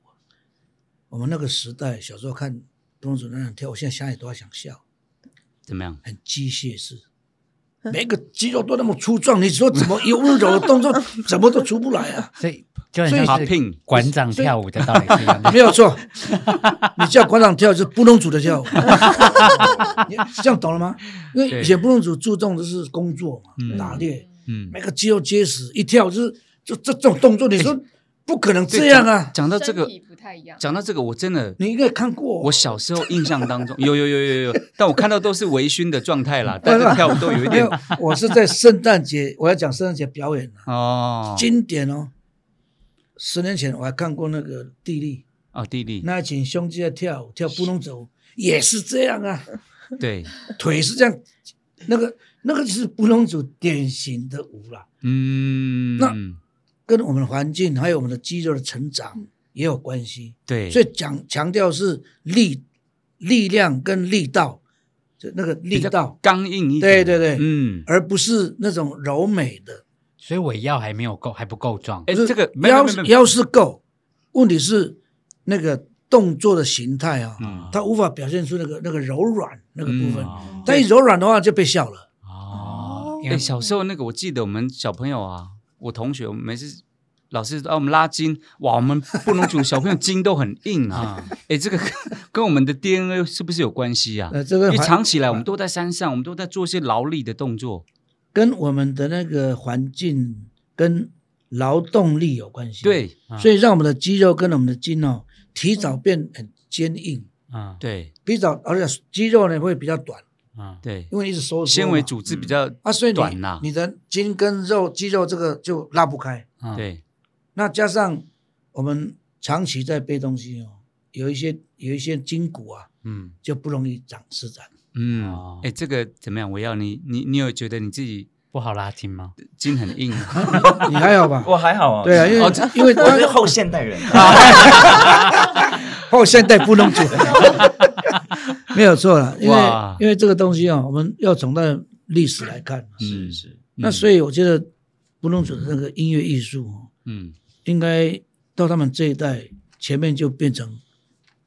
我们那个时代小时候看布隆族男人跳舞，现在想起都要想笑，怎么样？很机械式，每个肌肉都那么粗壮，你说怎么有温柔的动作，怎么都出不来啊？所以就很所以像是馆长跳舞的道理是一样的。没有错，你叫馆长跳就是布隆族的跳舞，你这样懂了吗？因为以前布隆族注重的是工作嘛，嗯打猎，嗯，每个肌肉结实，一跳就是就这这种动作，你说不可能这样啊！讲到这个身，体不太一样。讲到这个，我真的，你应该看过。我小时候印象当中有有有有有，但我看到都是微醺的状态啦，但是跳舞都有一点。没有，我是在圣诞节，我要讲圣诞节表演啊，哦。经典哦。十年前我还看过那个地利，哦，地利，那一群兄弟在跳舞，跳布隆族也是这样啊，对，腿是这样，那个那个就是布隆族典型的舞啦，嗯，那跟我们的环境还有我们的肌肉的成长也有关系。对，所以讲强调是力力量跟力道，就那个力道，刚硬一点，对对对，嗯，而不是那种柔美的。所以尾腰还没有够，还不够壮。哎，这个没有腰腰是够，问题是那个动作的形态啊，嗯。它无法表现出那个那个柔软那个部分。哦。它一柔软的话就被笑了。哦，因哎，为小时候那个我记得我们小朋友啊，我同学我们每次老师啊我们拉筋，哇，我们不能组小朋友筋都很硬啊，啊，哎，这个跟跟我们的 DNA 是不是有关系啊？呃，这个因为环长期以来我们都在山上，我们都在做一些劳力的动作，跟我们的那个环境跟劳动力有关系。，对所以让我们的肌肉跟我们的筋哦提早变很坚硬，啊。对。提早而且肌肉呢会比较短，嗯对，因为一直收缩嘛纤维组织比较啊，所以你短呐，你的筋跟肉肌肉这个就拉不开。嗯，对，那加上我们长期在背东西哦，有一些有一些筋骨啊，嗯，就不容易长施展。嗯。哦，哎，这个怎么样？我要你，你你有觉得你自己不好拉筋吗？筋很硬？你还好吧？我还好啊，对啊，因为、因为我是后现代人，后现代不能煮，没有错了。因为哇。因为这个东西啊，我们要从它的历史来看。嗯。是是，那所以我觉得不能煮的那个音乐艺术哦，嗯。应该到他们这一代前面就变成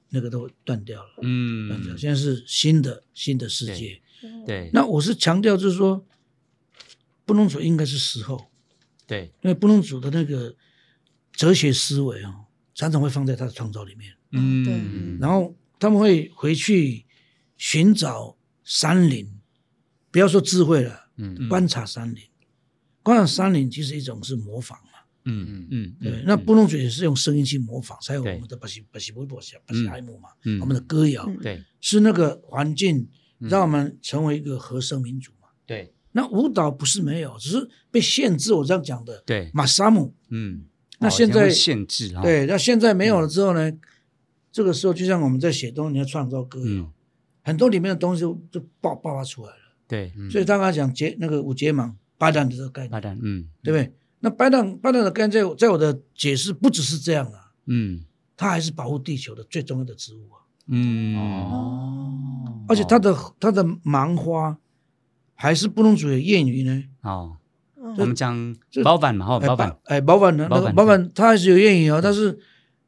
那个都断掉了。断掉，嗯，现在是新的新的世界。对那我是强调，就是说，布隆族应该是时候，对，因为布隆族的那个哲学思维哦，常常会放在他的创造里面，嗯，然后他们会回去寻找山林，不要说智慧了，嗯。观察山林，观察山林其实一种是模仿嘛，嗯嗯嗯对，那布农族也是用声音去模仿，才有我们的巴西巴西波波西巴西埃姆嘛，嗯。我们的歌谣对。是那个环境让我们成为一个和声民族嘛。对。那舞蹈不是没有，只是被限制。我这样讲的，对，马萨姆。嗯，那现在限制啊，对，那现在没有了之后呢？这个时候就像我们在写东西，你要创造歌谣，嗯很多里面的东西就就爆爆发出来了。对，嗯。所以刚刚讲结那个五结芒八段的这个概念，发展，嗯，对不对？那白浪白浪的概念，在我在我的解释不只是这样啊，嗯。它还是保护地球的最重要的植物啊，嗯。哦，而且它的它的芒花还是布农族的谚语呢。哦，嗯。我们讲这包板嘛，哈，哎包板包哎，保板的那保板个保板，它还是有谚语哦，但是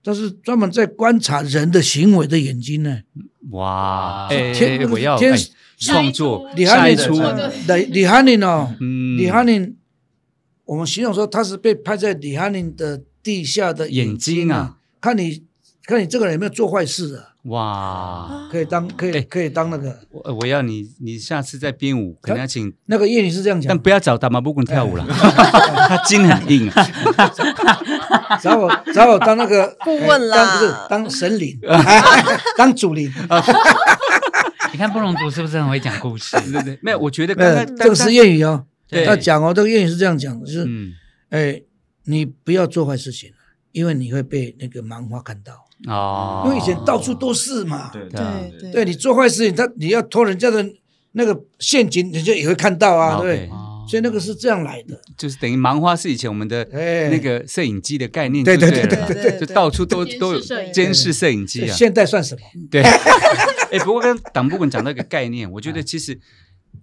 但是专门在观察人的行为的眼睛呢。哇，哎天哎我要创作李翰林出，李李翰林哦，嗯，李翰林，我们形容说他是被拍在李翰林的地下的眼睛啊。看你看你这个人有没有做坏事啊，哇，可以当可以哎。可以当那个。我我要你，你下次再编舞，可能要请，那个谚语是这样讲。但，不要找大马布棍跳舞了，他筋很硬啊。找我找我当那个 顾问啦哎当不是当神灵，当主灵，你看布隆族是不是很会讲故事？对对对，没有，我觉得刚呃，刚这个是谚语哦，对。他讲哦，这个谚语是这样讲的，就是嗯。哎，你不要做坏事情，因为你会被那个芒花看到，哦，因为以前到处都是嘛，对对啊对。对你做坏事情，他你要偷人家的那个陷阱，人家也会看到啊，哦对不对？哦所以那个是这样来的，就是等于盲花是以前我们的哎，那个摄影机的概念，对对对对对就到处都都有监视摄影机啊。现在算什么？对，哎，不过刚刚党部长讲到一个概念，我觉嗯得其实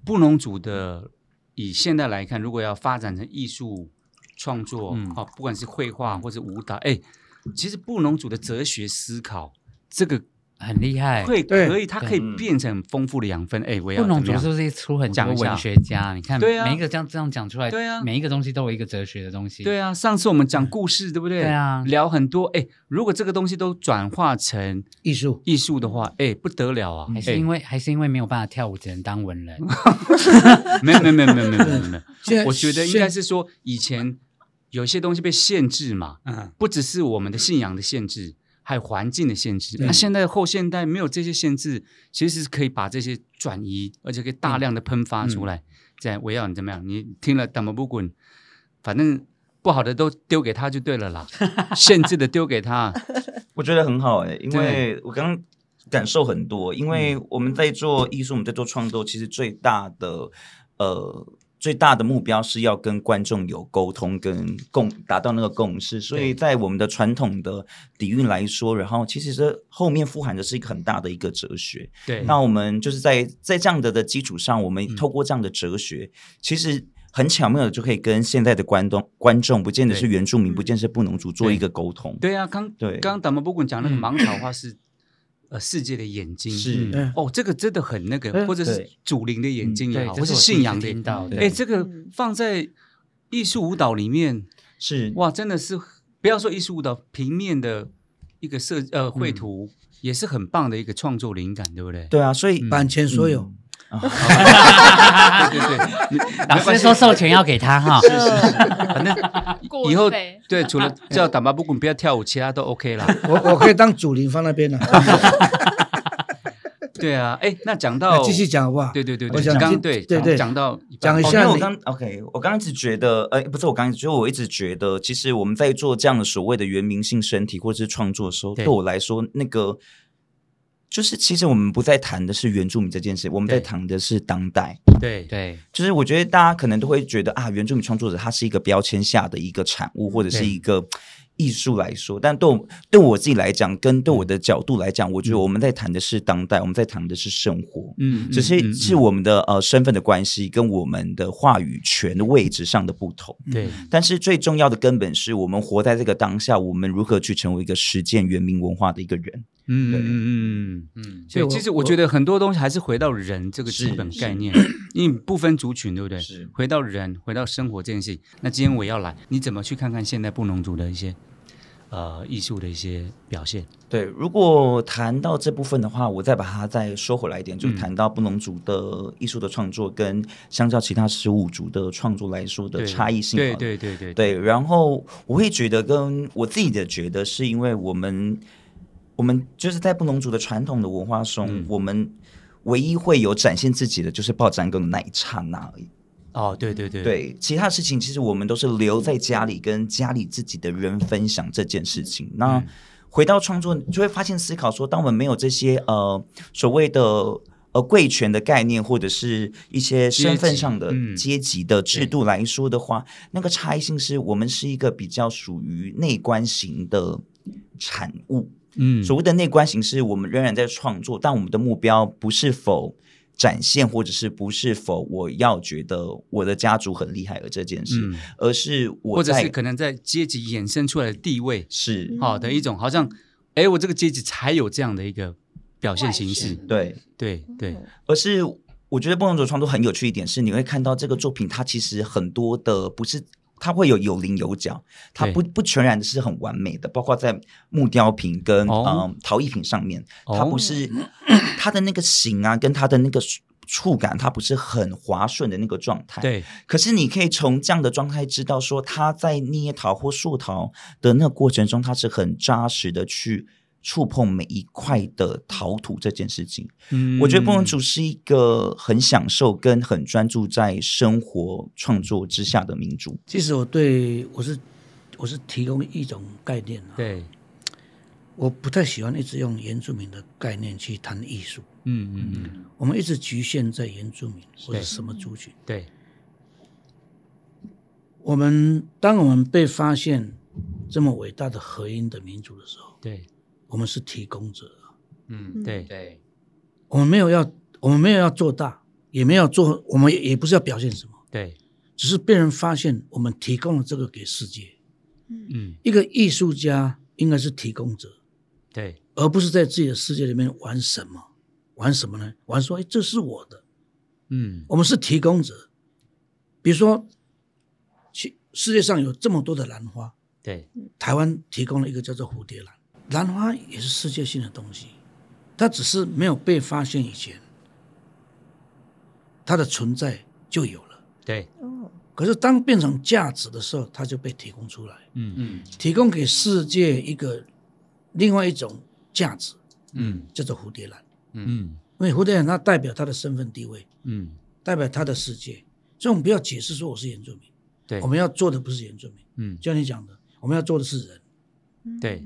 布农族的以现在来看，如果要发展成艺术创作，嗯。哦，不管是绘画或者舞蹈，哎，其实布农族的哲学思考，这个很厉害。会可以，它可以嗯变成很丰富的养分。哎，我要布农族是不是出很多文学家？你看，对啊每一个这样这样讲出来，对啊每一个东西都有一个哲学的东西。对啊，上次我们讲故事，对不对？对啊聊很多。哎，如果这个东西都转化成艺术艺术的话，哎，不得了啊！还是因为还是因为没有办法跳舞，只能当文人。哎 没有没有没有没有没有没有没有，我觉得应该是说以前有些东西被限制嘛，嗯，不只是我们的信仰的限制，还有环境的限制。对那现在后现代没有这些限制，其实是可以把这些转移，而且可以大量的喷发出来。在围绕你怎么样？你听了怎么不滚，反正不好的都丢给他就对了啦，限制的丢给他。我觉得很好哎、因对为我刚刚感受很多，因为我们在做艺术，我们在做创作，其实最大的呃最大的目标是要跟观众有沟通，跟共达到那个共识。所以在我们的传统的底蕴来说，然后其实这后面富含的是一个很大的一个哲学。对，那我们就是在在这样的的基础上，我们透过这样的哲学，其实很巧妙的就可以跟现在的观众观众，不见得是原住民，嗯不见得是布农族做一个沟通。对啊，刚对刚刚打么不管讲那个嗯芒草话是。呃，世界的眼睛是嗯哦，这个真的很那个，嗯或者是对祖灵的眼睛也，好，或是信仰的。哎，这个嗯放在艺术舞蹈里面，是哇，真的是不要说艺术舞蹈，平面的一个设呃绘图、也是很棒的一个创作灵感，对不对？对啊，所以版权所有，嗯对对 对，你 老师说授权要给他哈，反正以后费对除了叫打巴布滚不要跳舞，其他都 OK 啦。我我可以当主灵放那边了，对啊，哎，那讲到那继续，讲好不好？对对对对，我想听刚对对对讲到讲一下我刚 OK，我刚刚一直觉得，呃，不是我刚刚，就我一直觉得，其实我们在做这样的所谓的原民性身体或者是创作的时候，对。对我来说，那个就是其实我们不再谈的是原住民这件事，我们在谈的是当代。对。对，就是我觉得大家可能都会觉得啊，原住民创作者他是一个标签下的一个产物，或者是一个艺术来说，但对我对我自己来讲，跟对我的角度来讲，我觉得我们在谈的是当代，我们在谈的是生活。嗯，只是嗯是我们的呃身份的关系跟我们的话语权的位置上的不同，对。但是最重要的根本是我们活在这个当下，我们如何去成为一个实践原民文化的一个人。嗯对。嗯嗯。嗯。所以其实我觉得很多东西还是回到人这个基本概念，因为不分族群，对不对？是回到人，回到生活这件事情。那今天我要来，你怎么去看看现代布农族的一些呃艺术的一些表现？对，如果谈到这部分的话，我再把它再说回来一点，就嗯谈到布农族的艺术的创作跟相较其他十五族的创作来说的差异性。对对对对对，然后我会觉得跟我自己的觉得，是因为我们我们就是在布农族的传统的文化中，嗯我们唯一会有展现自己的，就是报展更的那一刹那而已。哦，对对对对，其他事情其实我们都是留在家里跟家里自己的人分享这件事情。嗯那回到创作，就会发现思考说，当我们没有这些呃所谓的呃贵权的概念，或者是一些身份上的阶级嗯阶级的制度来说的话，那个差异性是我们是一个比较属于内观型的产物。嗯。所谓的内观形式我们仍然在创作，但我们的目标不是否展现，或者是不是否我要觉得我的家族很厉害而这件事，嗯。而是我在或者是可能在阶级衍生出来的地位，是好、的一种，好像，哎，我这个阶级才有这样的一个表现形式，对，对对，而是我觉得不同种创作很有趣一点是，你会看到这个作品，它其实很多的不是。它会有有棱有角，它不不全然是很完美的，包括在木雕品跟、哦。嗯陶艺品上面，哦。它不是、它的那个形啊，跟它的那个触感，它不是很滑顺的那个状态。，对，可是你可以从这样的状态知道，说它在捏陶或塑陶的那个过程中，它是很扎实的去触碰每一块的陶土这件事情。嗯。我觉得不能主是一个很享受跟很专注在生活创作之下的民族。其实我对我是我是提供一种概念啊，对，我不太喜欢一直用原住民的概念去谈艺术，嗯嗯嗯，我们一直局限在原住民或者什么族群。对，我们当我们被发现这么伟大的合音的民族的时候，对，我们是提供者，嗯，对。对，我们没有要我们没有要做大，也没有做，我们也也不是要表现什么，对，只是被人发现我们提供了这个给世界。嗯，一个艺术家应该是提供者，对，而不是在自己的世界里面玩什么，玩什么呢？玩说，哎，这是我的，嗯，我们是提供者。比如说，世世界上有这么多的兰花，对，台湾提供了一个叫做蝴蝶兰，兰花也是世界性的东西，它只是没有被发现以前，它的存在就有了。对，哦，可是当变成价值的时候，它就被提供出来，嗯。嗯提供给世界一个另外一种价值，嗯。叫做蝴蝶兰。嗯。因为蝴蝶兰它代表它的身份地位，嗯，代表它的世界，所以我们不要解释说我是原住民，对，我们要做的不是原住民，嗯。就像你讲的，我们要做的是人。对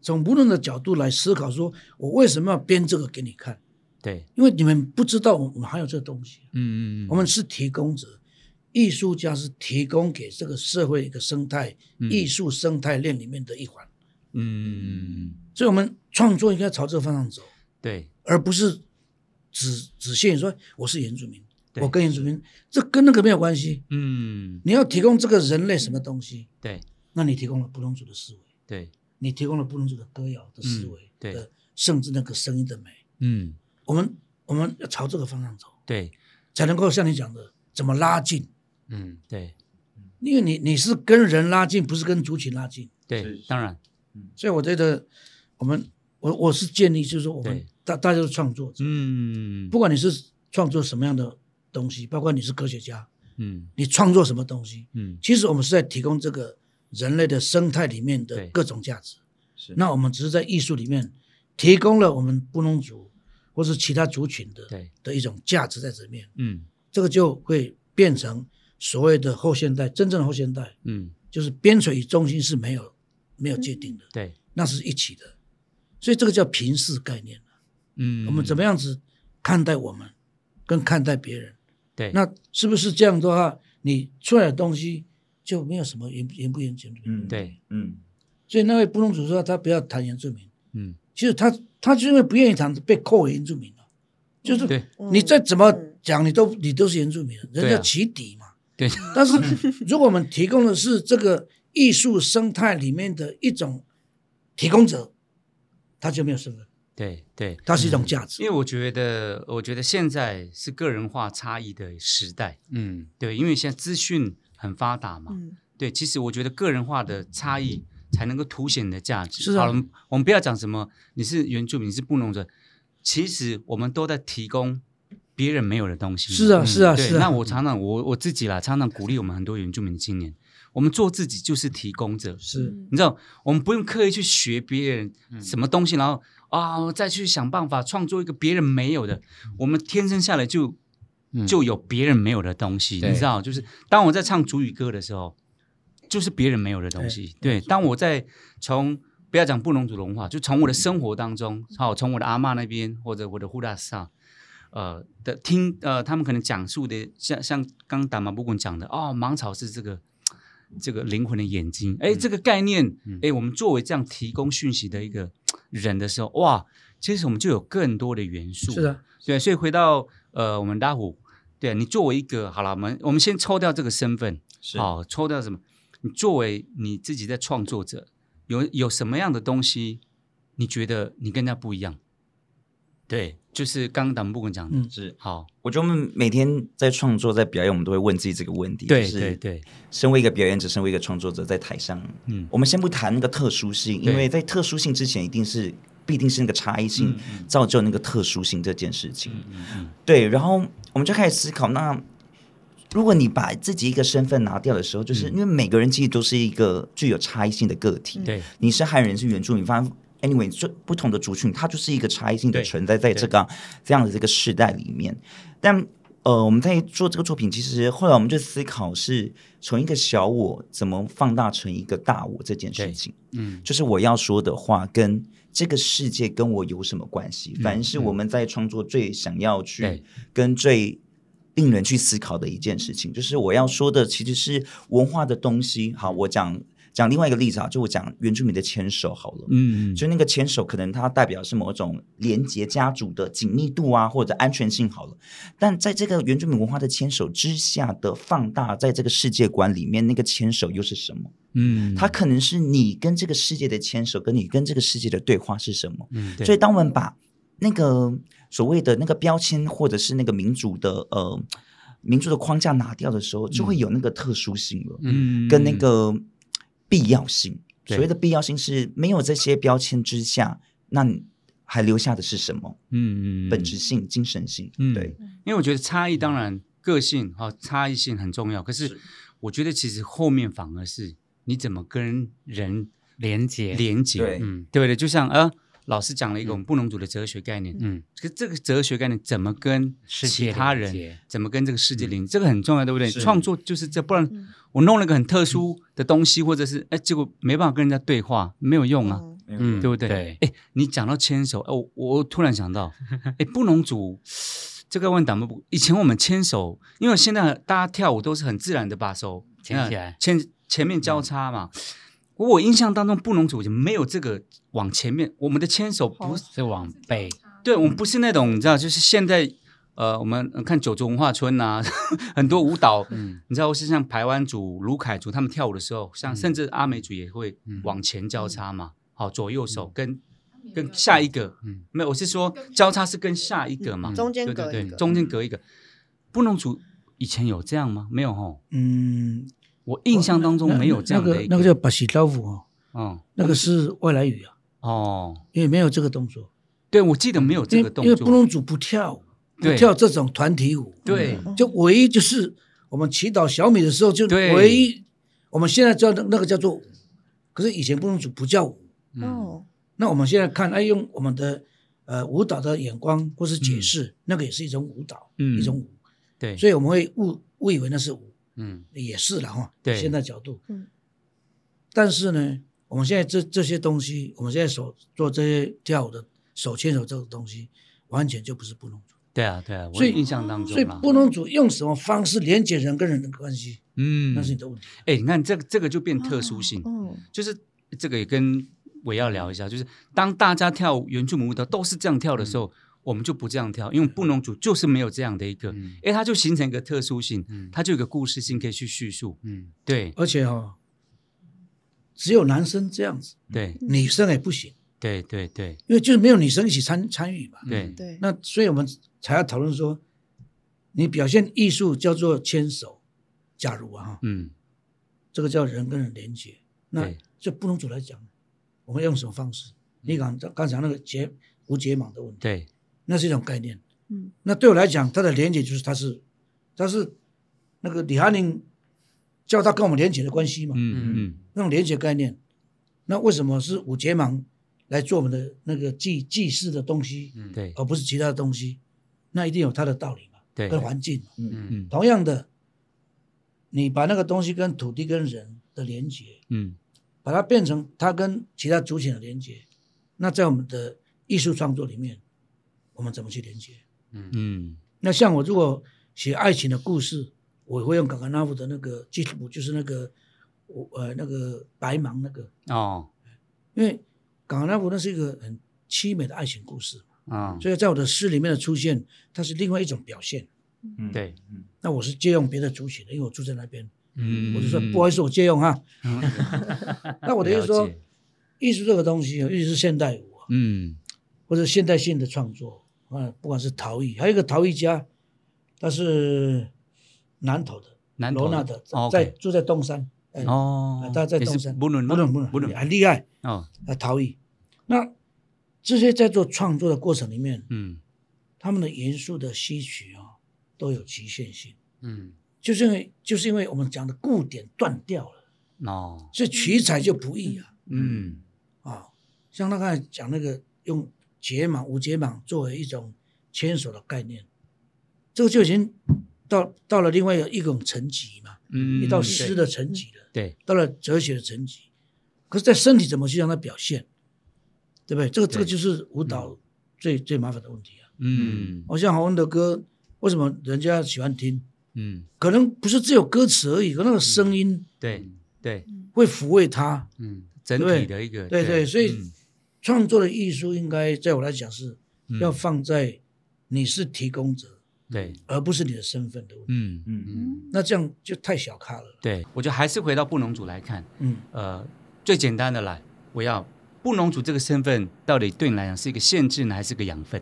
从不同的角度来思考，说我为什么要编这个给你看？对，因为你们不知道我们还有这个东西，嗯嗯嗯，我们是提供者，艺术家是提供给这个社会一个生态、嗯。艺术生态链里面的一环，嗯嗯嗯，所以我们创作应该朝这个方向走，对。而不是只只限于说我是原住民，我跟原住民这跟那个没有关系。嗯。你要提供这个人类什么东西，对。那你提供了不同族的思维，对，你提供了布农族的歌谣的思维，嗯对。的甚至那个声音的美。嗯。我们我们要朝这个方向走，对。才能够像你讲的怎么拉近，嗯对。因为你你是跟人拉近，不是跟族群拉近。对，当然所以我觉得我们我我是建议，就是说我们大大家都是创作者，嗯。不管你是创作什么样的东西，包括你是科学家，嗯。你创作什么东西，嗯。其实我们是在提供这个人类的生态里面的各种价值。是。那我们只是在艺术里面提供了我们布农族或是其他族群的对。的一种价值在这里面，嗯。这个就会变成所谓的后现代，真正的后现代嗯。就是边陲与中心是没有没有界定的，对。那是一起的，所以这个叫平视概念。嗯，我们怎么样子看待我们，跟看待别人，对。那是不是这样的话，你出来的东西就没有什么原原不原住民？嗯，对嗯，所以那位布农族说他不要谈原住民，嗯。其实他他就因为不愿意谈，被扣为原住民了。就是你再怎么讲，你都你都是原住民，人家起底嘛。对。但是如果我们提供的是这个艺术生态里面的一种提供者，他就没有身份，对对，它是一种价值。因为我觉得我觉得现在是个人化差异的时代，嗯。对，因为现在资讯很发达嘛，嗯对，其实我觉得个人化的差异才能够凸显你的价值。是啊好了，我们不要讲什么你是原住民，你是布农者，其实我们都在提供别人没有的东西。是啊，嗯是啊，对，是啊。那我常常我我自己啦，常常鼓励我们很多原住民青年，我们做自己就是提供者。是你知道，我们不用刻意去学别人什么东西，然后啊、再去想办法创作一个别人没有的。我们天生下来就嗯就有别人没有的东西，对。你知道，就是当我在唱主语歌的时候，就是别人没有的东西。对，当我在从不要讲布农族文化，就从我的生活当中，好，从我的阿嬷那边或者我的呼大萨，呃的听呃，他们可能讲述的像像刚达马布滚讲的哦，芒草是这个这个灵魂的眼睛，哎，这个概念，哎，我们作为这样提供讯息的一个人的时候，哇，其实我们就有更多的元素。是的，对，所以回到呃，我们拉虎，对你作为一个好了，我们我们先抽掉这个身份，是好、抽掉什么？你作为你自己在创作者，有有什么样的东西，你觉得你跟人家不一样？对，就是刚刚咱们不跟讲的，嗯是。好，我觉得我们每天在创作、在表演，我们都会问自己这个问题。对就是对对，身为一个表演者，身为一个创作者，在台上，嗯我们先不谈那个特殊性，因为在特殊性之前，一定是必定是那个差异性、造就那个特殊性这件事情。嗯对，然后我们就开始思考，那如果你把自己一个身份拿掉的时候，就是因为每个人其实都是一个具有差异性的个体。对你是汉人，是原住民，反正 anyway，就不同的族群，它就是一个差异性的存在在这个这样的这个时代里面。但呃，我们在做这个作品，其实后来我们就思考是从一个小我怎么放大成一个大我这件事情。嗯就是我要说的话跟这个世界跟我有什么关系？反而是我们在创作最想要去跟最令人去思考的一件事情，就是我要说的其实是文化的东西。好，我讲讲另外一个例子啊，就我讲原住民的牵手好了。嗯嗯就那个牵手，可能它代表是某种连结家族的紧密度啊，或者安全性好了。但在这个原住民文化的牵手之下的放大，在这个世界观里面，那个牵手又是什么？嗯，它可能是你跟这个世界的牵手，跟你跟这个世界的对话是什么？嗯所以，当我们把那个所谓的那个标签，或者是那个民主的呃民主的框架拿掉的时候，就会有那个特殊性了，嗯。跟那个必要性。对。所谓的必要性是没有这些标签之下，那你还留下的是什么？嗯嗯本质性、精神性，嗯。对，因为我觉得差异当然个性哈、差异性很重要，可是。我觉得其实后面反而是你怎么跟人连接，连接，对嗯对。不对？就像呃，老师讲了一个我们布农族的哲学概念，嗯，可是这个哲学概念怎么跟其他人，怎么跟这个世界连接，这个很重要，对不对？是。创作就是这，不然我弄了一个很特殊的东西，或者是哎，结果没办法跟人家对话，没有用啊。嗯。对不对？对哎，你讲到牵手，哦，我我突然想到，哎，布农族这个问党不？以前我们牵手，因为现在大家跳舞都是很自然的把手牵起来。呃牵前面交叉嘛。我印象当中，布农族就没有这个往前面，我们的牵手不是，往背，对我们不是那种你知道，就是现在呃，我们看九州文化村呐、很多舞蹈，嗯。你知道是像台湾族、卢凯族他们跳舞的时候，像甚至阿美族也会往前交叉嘛，好左右手跟跟下一个，嗯。没有，我是说交叉是跟下一个嘛，中间对对对隔一个。中间隔一个。布农族以前有这样吗？没有吼，嗯，我印象当中没有这样的一那个那个叫巴西刀舞哦，嗯。那个是外来语啊，哦，因为没有这个动作，对，我记得没有这个动作。因为布个动作，农族不跳，不跳这种团体舞，对。就唯一就是我们祈祷小米的时候，就唯一我们现在叫的那个叫做舞，可是以前布农族不叫舞。哦，那我们现在看，哎，用我们的呃舞蹈的眼光或是解释，那个也是一种舞蹈，嗯。一种舞，对，所以我们会误误以为那是舞，嗯也是了哈。对现在角度，嗯但是呢，我们现在这这些东西，我们现在手做这些跳舞的手牵手这个东西，完全就不是布农族。对啊对啊，我所以印象当中啦所以布农族用什么方式连接人跟人的关系，嗯那是你的问题。哎，你看这个这个就变特殊性，嗯就是这个也跟我要聊一下，就是当大家跳原住民舞蹈都是这样跳的时候，我们就不这样跳，因为布农族就是没有这样的一个，嗯。哎，它就形成一个特殊性嗯，它就有一个故事性可以去叙述，嗯。对。而且哈、哦，只有男生这样子，对。女生也不行，对对对。因为就是没有女生一起参参与嘛。对，对，那所以我们才要讨论说，你表现艺术叫做牵手，假如啊哈，嗯。这个叫人跟人连接。那对。就不能主来讲，我们用什么方式？你刚刚才那个结无解码的问题，对那是一种概念。嗯。那对我来讲，它的连接就是它是，它是那个李翰林叫他跟我们连接的关系嘛，嗯嗯。那种连接概念。那为什么是五节芒来做我们的那个祭祭祀的东西，嗯。对。而不是其他的东西？那一定有它的道理嘛，对。跟环境嘛。嗯嗯。同样的，你把那个东西跟土地跟人的连接，嗯。把它变成它跟其他族群的连接，那在我们的艺术创作里面，我们怎么去连接？嗯。嗯。那像我如果写爱情的故事，我会用冈格纳夫的那个基础，就是那个我呃那个白芒那个，哦。因为冈格纳夫那是一个很凄美的爱情故事，啊。所以在我的诗里面的出现，它是另外一种表现。嗯。对，那我是借用别的族群的，因为我住在那边，嗯。我就说不好意思，我借用哈。嗯。那我的意思说，艺术这个东西，尤其是现代舞啊，嗯。或者现代性的创作啊，不管是陶艺，还有一个陶艺家，他是南投的，南罗纳的，哦在住在东山，哎哦啊，他在东山，不能不能不能很厉害哦啊，陶艺。那这些在做创作的过程里面，嗯他们的元素的吸取啊，都有局限性，嗯就是因为就是因为我们讲的固点断掉了，哦所以取材就不易啊。嗯啊，像他刚才讲那个用解码无解码作为一种牵手的概念，这个就已经到到了另外一种层级嘛，嗯一到诗的层级了，对到了哲学的层级。可是，在身体怎么去让它表现，对不对？这个这个就是舞蹈最最麻烦的问题啊。嗯我像洪恩的歌，为什么人家喜欢听？嗯可能不是只有歌词而已，可那个声音对对会抚慰他。嗯整对体的一个对对，所以嗯创作的艺术应该在我来讲是嗯。要放在你是提供者，对。而不是你的身份的问题。嗯。嗯。嗯。那这样就太小咖了。对，我觉得还是回到布农族来看，嗯，呃，最简单的来，我要布农族这个身份到底对你来讲是一个限制呢，还是个养分？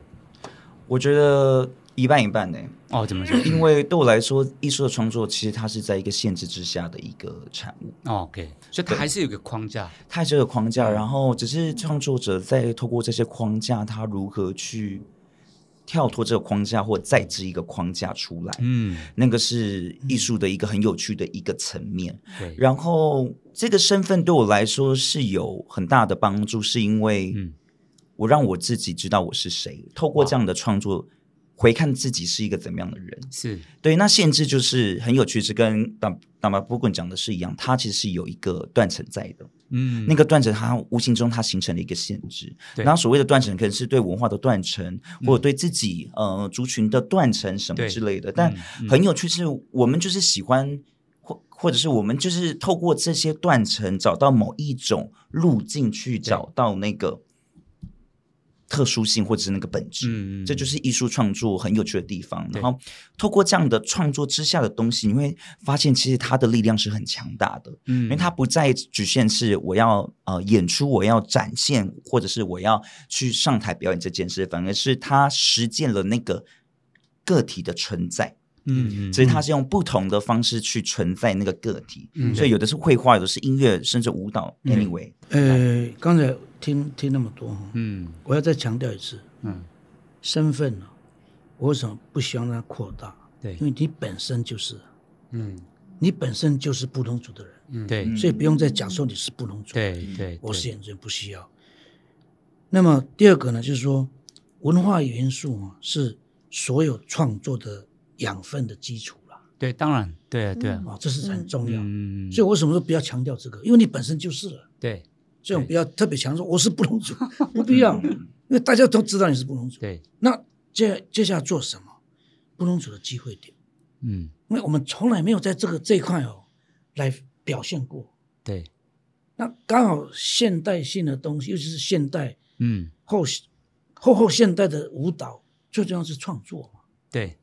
我觉得一半一半呢、哦，怎么说？因为对我来说，艺术的创作其实它是在一个限制之下的一个产物，哦，OK，所以它还是有个框架。它还是有个框架，然后只是创作者在透过这些框架，他如何去跳脱这个框架，或再织一个框架出来，嗯，那个是艺术的一个很有趣的一个层面。对，然后这个身份对我来说是有很大的帮助，是因为嗯我让我自己知道我是谁，透过这样的创作。回看自己是一个怎么样的人，是，对，那限制就是很有趣，是跟大大马波棍讲的是一样，它其实是有一个断层在的。嗯，那个断层，它无形中它形成了一个限制。对。然后所谓的断层，可能是对文化的断层，或者对自己呃族群的断层什么之类的。但很有趣是，我们就是喜欢，或或者是我们就是透过这些断层，找到某一种路径去找到那个特殊性或者是那个本质。嗯嗯这就是艺术创作很有趣的地方。然后透过这样的创作之下的东西，你会发现其实它的力量是很强大的。嗯因为它不再局限是我要呃演出，我要展现，或者是我要去上台表演这件事，反而是它实践了那个个体的存在，嗯嗯，所以它是用不同的方式去存在那个个体。嗯所以有的是绘画，有的是音乐，甚至舞蹈。Anyway，呃，刚才听听那么多哈，嗯我要再强调一次，嗯，身份呢，我为什么不希望让它扩大？对因为你本身就是，嗯你本身就是布农族的人，嗯对所以不用再讲说你是布农族。对对，我是对演员不需要。那么第二个呢，就是说文化元素啊，是所有创作的养分的基础了，对，当然对啊对。啊，啊，这是很重要。嗯，所以我为什么时候不要强调这个？因为你本身就是了，对所以我不要特别强调说我是布农族，不必要，因为大家都知道你是布农族。对，那接接下来做什么？布农族的机会点，嗯。因为我们从来没有在这个这一块哦来表现过。对，那刚好现代性的东西，尤其是现代嗯。后后后现代的舞蹈，最重要是创作嘛。对，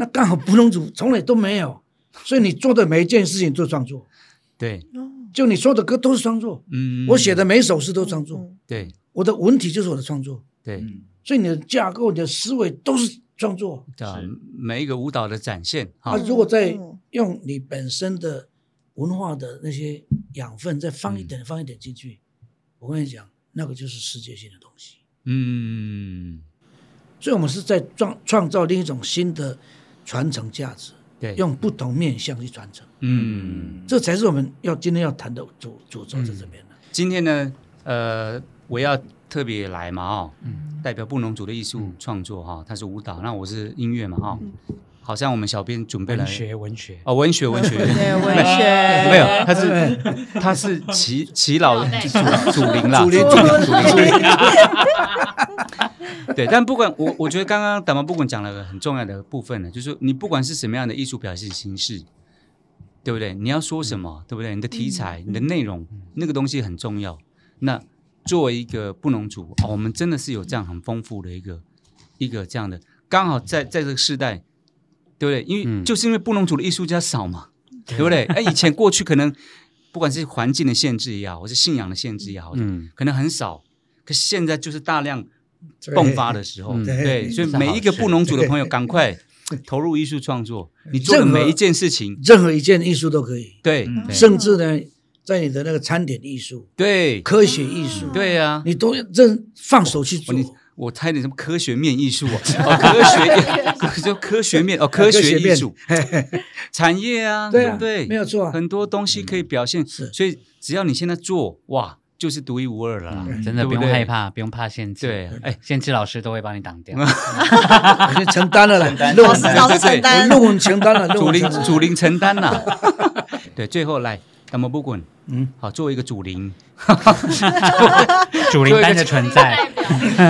那刚好布农族从来都没有，所以你做的每一件事情都是创作，对，就你说的歌都是创作，嗯，我写的每一首诗都创作，对。我的文体就是我的创作，对。嗯，所以你的架构、你的思维都是创作。啊，每一个舞蹈的展现啊，如果再嗯。用你本身的文化的那些养分再放一点、放一点进去，我跟你讲，那个就是世界性的东西。嗯，所以，我们是在创创造另一种新的传承价值，对，用不同面向去传承，嗯，这才是我们要今天要谈的主主轴在这边。的。今天呢，呃，我要特别来嘛，哦，嗯。代表布农族的艺术创作哈，它是舞蹈，那我是音乐嘛，哈。好像我们小编准备了文学文学，哦，文学文学对文学 没有，他是他是齐齐老祖祖灵啦，祖灵祖祖灵祖灵。对，但不管我，我觉得刚刚达毛不管讲了个很重要的部分呢，就是说你不管是什么样的艺术表现形式，对不对？你要说什么，对不对？你的题材、你的内容，那个东西很重要。那作为一个布农族，哦，我们真的是有这样很丰富的一个一个这样的，刚好在在这个时代，对不对？因为、嗯。就是因为布农族的艺术家少嘛，对。不对？哎，以前过去可能不管是环境的限制也好，或是信仰的限制也好，嗯，可能很少。可是现在就是大量迸发的时候，嗯。对，所以每一个布农族的朋友，赶快投入艺术创作。你做的每一件事情，任何一件艺术都可以，对。甚至呢，在你的那个餐点艺术、对。科学艺术，对呀，你都认放手去做。我猜点什么科学面艺术啊，哦，科学 就科学面哦，科学艺术。产业啊，对啊不对？没有错。啊很多东西可以表现，是。所以只要你现在做，哇，就是独一无二了啦。嗯。真的不用害怕，不用怕限制。对，哎，限制老师都会帮你挡掉。我先承担了啦，论老文师老师承担，论文承担了，论主灵文承担主灵承担了。对，最后来，那么不滚，嗯，好，作为一个主灵，主灵般的存在，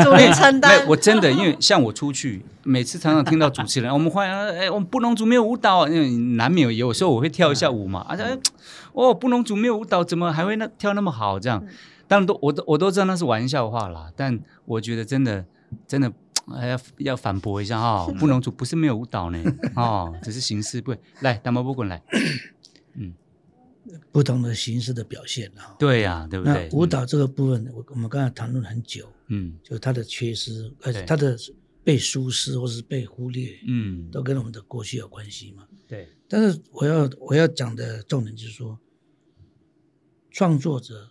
主灵承没担，我真的因为像我出去，每次常常听到主持人，我们欢迎，哎，我们布农族没有舞蹈，因为难免有有时候我会跳一下舞嘛，啊，哎 哦，布农族没有舞蹈，怎么还会那跳那么好？这样，当然都我都我都知道那是玩笑话啦，但我觉得真的真的。哎要要反驳一下哈、布农族不是没有舞蹈呢，哦，只是形式不来，大毛不滚？来，不同的形式的表现啊。对呀、对不那对？舞蹈这个部分，我我们刚才谈论很久，嗯。就是它的缺失，而且对。它的被疏失或是被忽略，嗯，都跟我们的过去有关系嘛。对，但是我要我要讲的重点就是说，创作者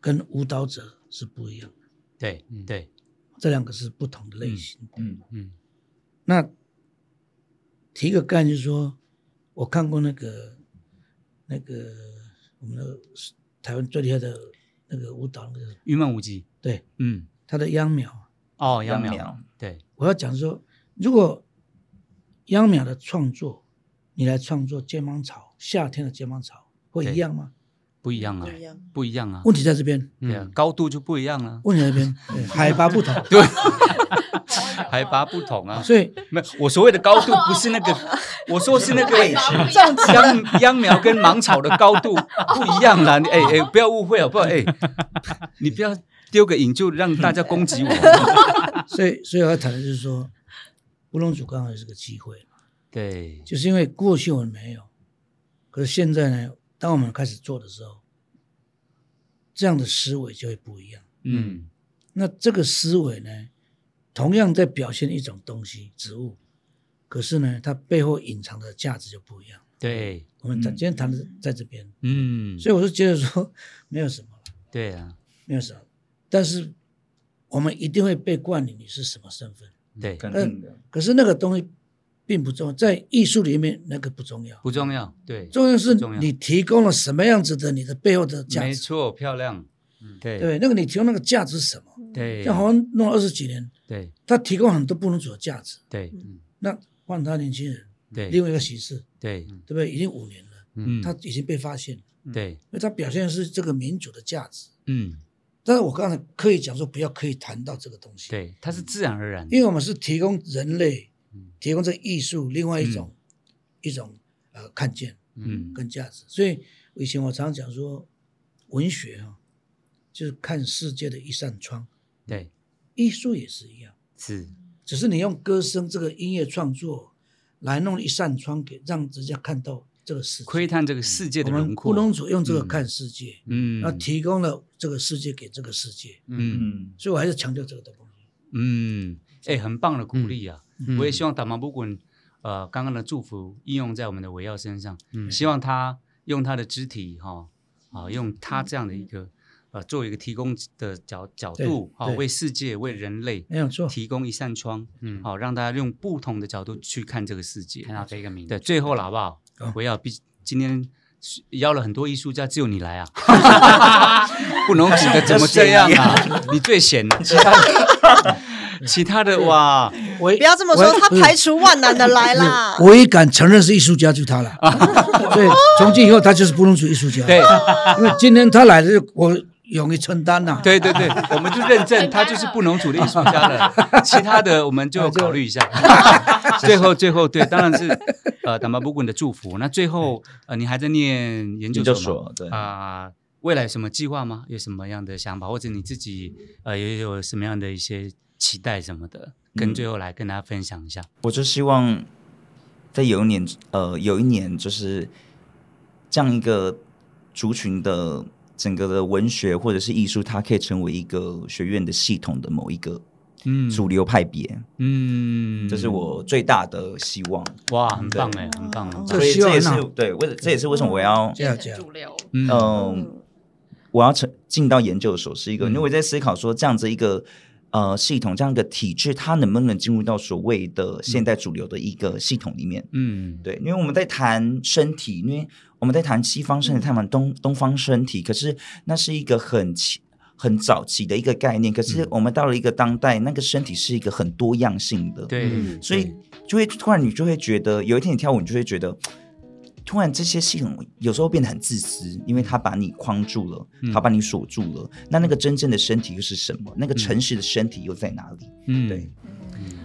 跟舞蹈者是不一样。的，对嗯。对，这两个是不同的类型。嗯嗯。那提个概念就是说，我看过那个那个我们的台湾最厉害的那个舞蹈，那个郁闷无极，对。嗯，他的秧苗，哦，秧苗。苗，对，我要讲说，如果秧苗的创作，你来创作剑芒草，夏天的剑芒草会一样吗？不一样啊不一样，啊，问题在这边，对啊嗯，，高度就不一样了，问题在这边，海拔不同，对，海拔不同 啊，所以没有，我所谓的高度不是那个，我说是那个秧秧苗跟芒草的高度不一样啦，你哎哎，不要误会好不好？哎，你不要丢个引就让大家攻击我，所以所以我要谈的就是说，乌龙族刚好是个机会，对，就是因为过去我们没有，可是现在呢，当我们开始做的时候，这样的思维就会不一样。嗯。那这个思维呢，同样在表现一种东西，植物，可是呢，它背后隐藏的价值就不一样。对，我们谈今天谈的在这边，嗯，所以我就觉得说没有什么了，对啊，没有什么，但是我们一定会被冠以你是什么身份，对，肯定的，可是那个东西并不重要，在艺术里面那个不重要，不重要，对，重要是你提供了什么样子的你的背后的价值，没错，漂亮，对。对，那个你提供那个价值是什么？对。像好像弄了二十几年，对。他提供很多不能组的价值，对。那换他年轻人，对。另外一个形式，对，对不对？已经五年了，嗯，他已经被发现了，对，因为他表现的是这个民主的价值。嗯，但是我刚才刻意讲说，不要刻意谈到这个东西，对，它是自然而然，因为我们是提供人类嗯提供这个艺术另外一种、一种呃看见嗯。跟价值。所以以前我常讲说，文学哈、就是看世界的一扇窗，对，艺术也是一样，是，只是你用歌声这个音乐创作来弄一扇窗给让人家看到这个世界。窥探这个世界的我们轮廓，布隆族用这个看世界，嗯，那提供了这个世界给这个世界，嗯。嗯所以我还是强调这个东西。嗯，哎，很棒的鼓励啊！嗯我也希望打毛不滚，呃，刚刚的祝福应用在我们的维耀身上，嗯。希望他用他的肢体哈，啊，用他这样的一个呃，作为一个提供的角角度，啊，为世界为人类没有错，提供一扇窗，嗯，好，让大家用不同的角度去看这个世界。看到这个名字，对，最后了好不好？好？围耀，毕今天邀了很多艺术家，只有你来啊，不能指的怎么这样啊？你最闲，其 他 其他的哇，我不要这么说，他排除万难的来啦。我也敢承认是艺术家就他了，所以从今以后他就是不农族艺术家。对，因为今天他来的，我勇于承担呐。对对对，我们就认证他就是不农族的艺术家了，其他的我们就考虑一下。最后最后对，当然是呃达玛布古的祝福。那最后呃，你还在念研究研究所对啊、未来有什么计划吗？有什么样的想法，或者你自己呃也有什么样的一些期待什么的，跟嗯。最后来跟大家分享一下。我就希望在有一年，呃，有一年就是这样一个族群的整个的文学或者是艺术，它可以成为一个学院的系统的某一个嗯。主流派别，嗯，这是我最大的希望。哇，很棒哎，很棒很棒。所以这也是对，为了这也是为什么我要这样这样，主流，嗯。嗯，我要成进到研究所是一个，嗯。因为我在思考说这样子一个呃系统，这样一个体制，它能不能进入到所谓的现代主流的一个系统里面？嗯。对，因为我们在谈身体，因为我们在谈西方身体，谈东东方身体，可是那是一个很很早期的一个概念，可是我们到了一个当代，那个身体是一个很多样性的，对，嗯所以就会突然你就会觉得，有一天你跳舞，你就会觉得。突然，这些系统有时候变得很自私，因为它把你框住了，嗯它把你锁住了。那那个真正的身体又是什么？那个诚实的身体又在哪里？嗯对，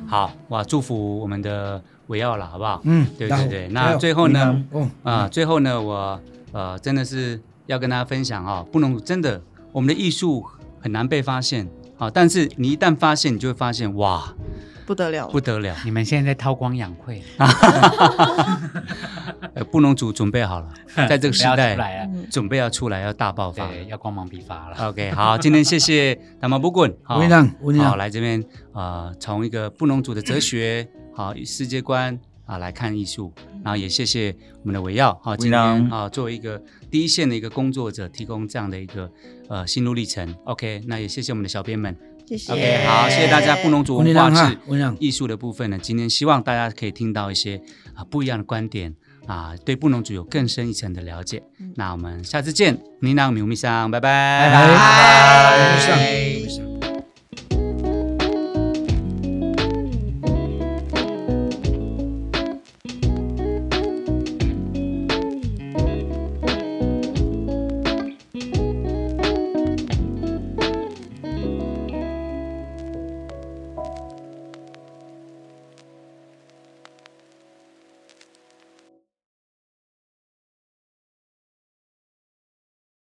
好哇，祝福我们的维奥了，好不好？嗯，对对对。那最后呢？哦，啊，最后呢，我呃真的是要跟大家分享哦，不能真的，我们的艺术很难被发现啊，但是你一旦发现，你就会发现哇，不得了不，得了，你们现在在韬光养晦，呃，布农族准备好了，在这个时代准备要出来，要大爆发。要光芒毕发了。OK，好，今天谢谢达马布滚，好好，来这边啊，从一个布农族的哲学好世界观啊来看艺术，然后也谢谢我们的维耀。好，今天啊作为一个第一线的一个工作者，提供这样的一个呃心路历程。OK，那也谢谢我们的小编们。谢谢。OK，好，谢谢大家。布农族文化亮哈志，艺术的部分呢，今天希望大家可以听到一些啊不一样的观点啊，对布农族有更深一层的了解。那我们下次见，尼娜米米桑，拜拜，拜拜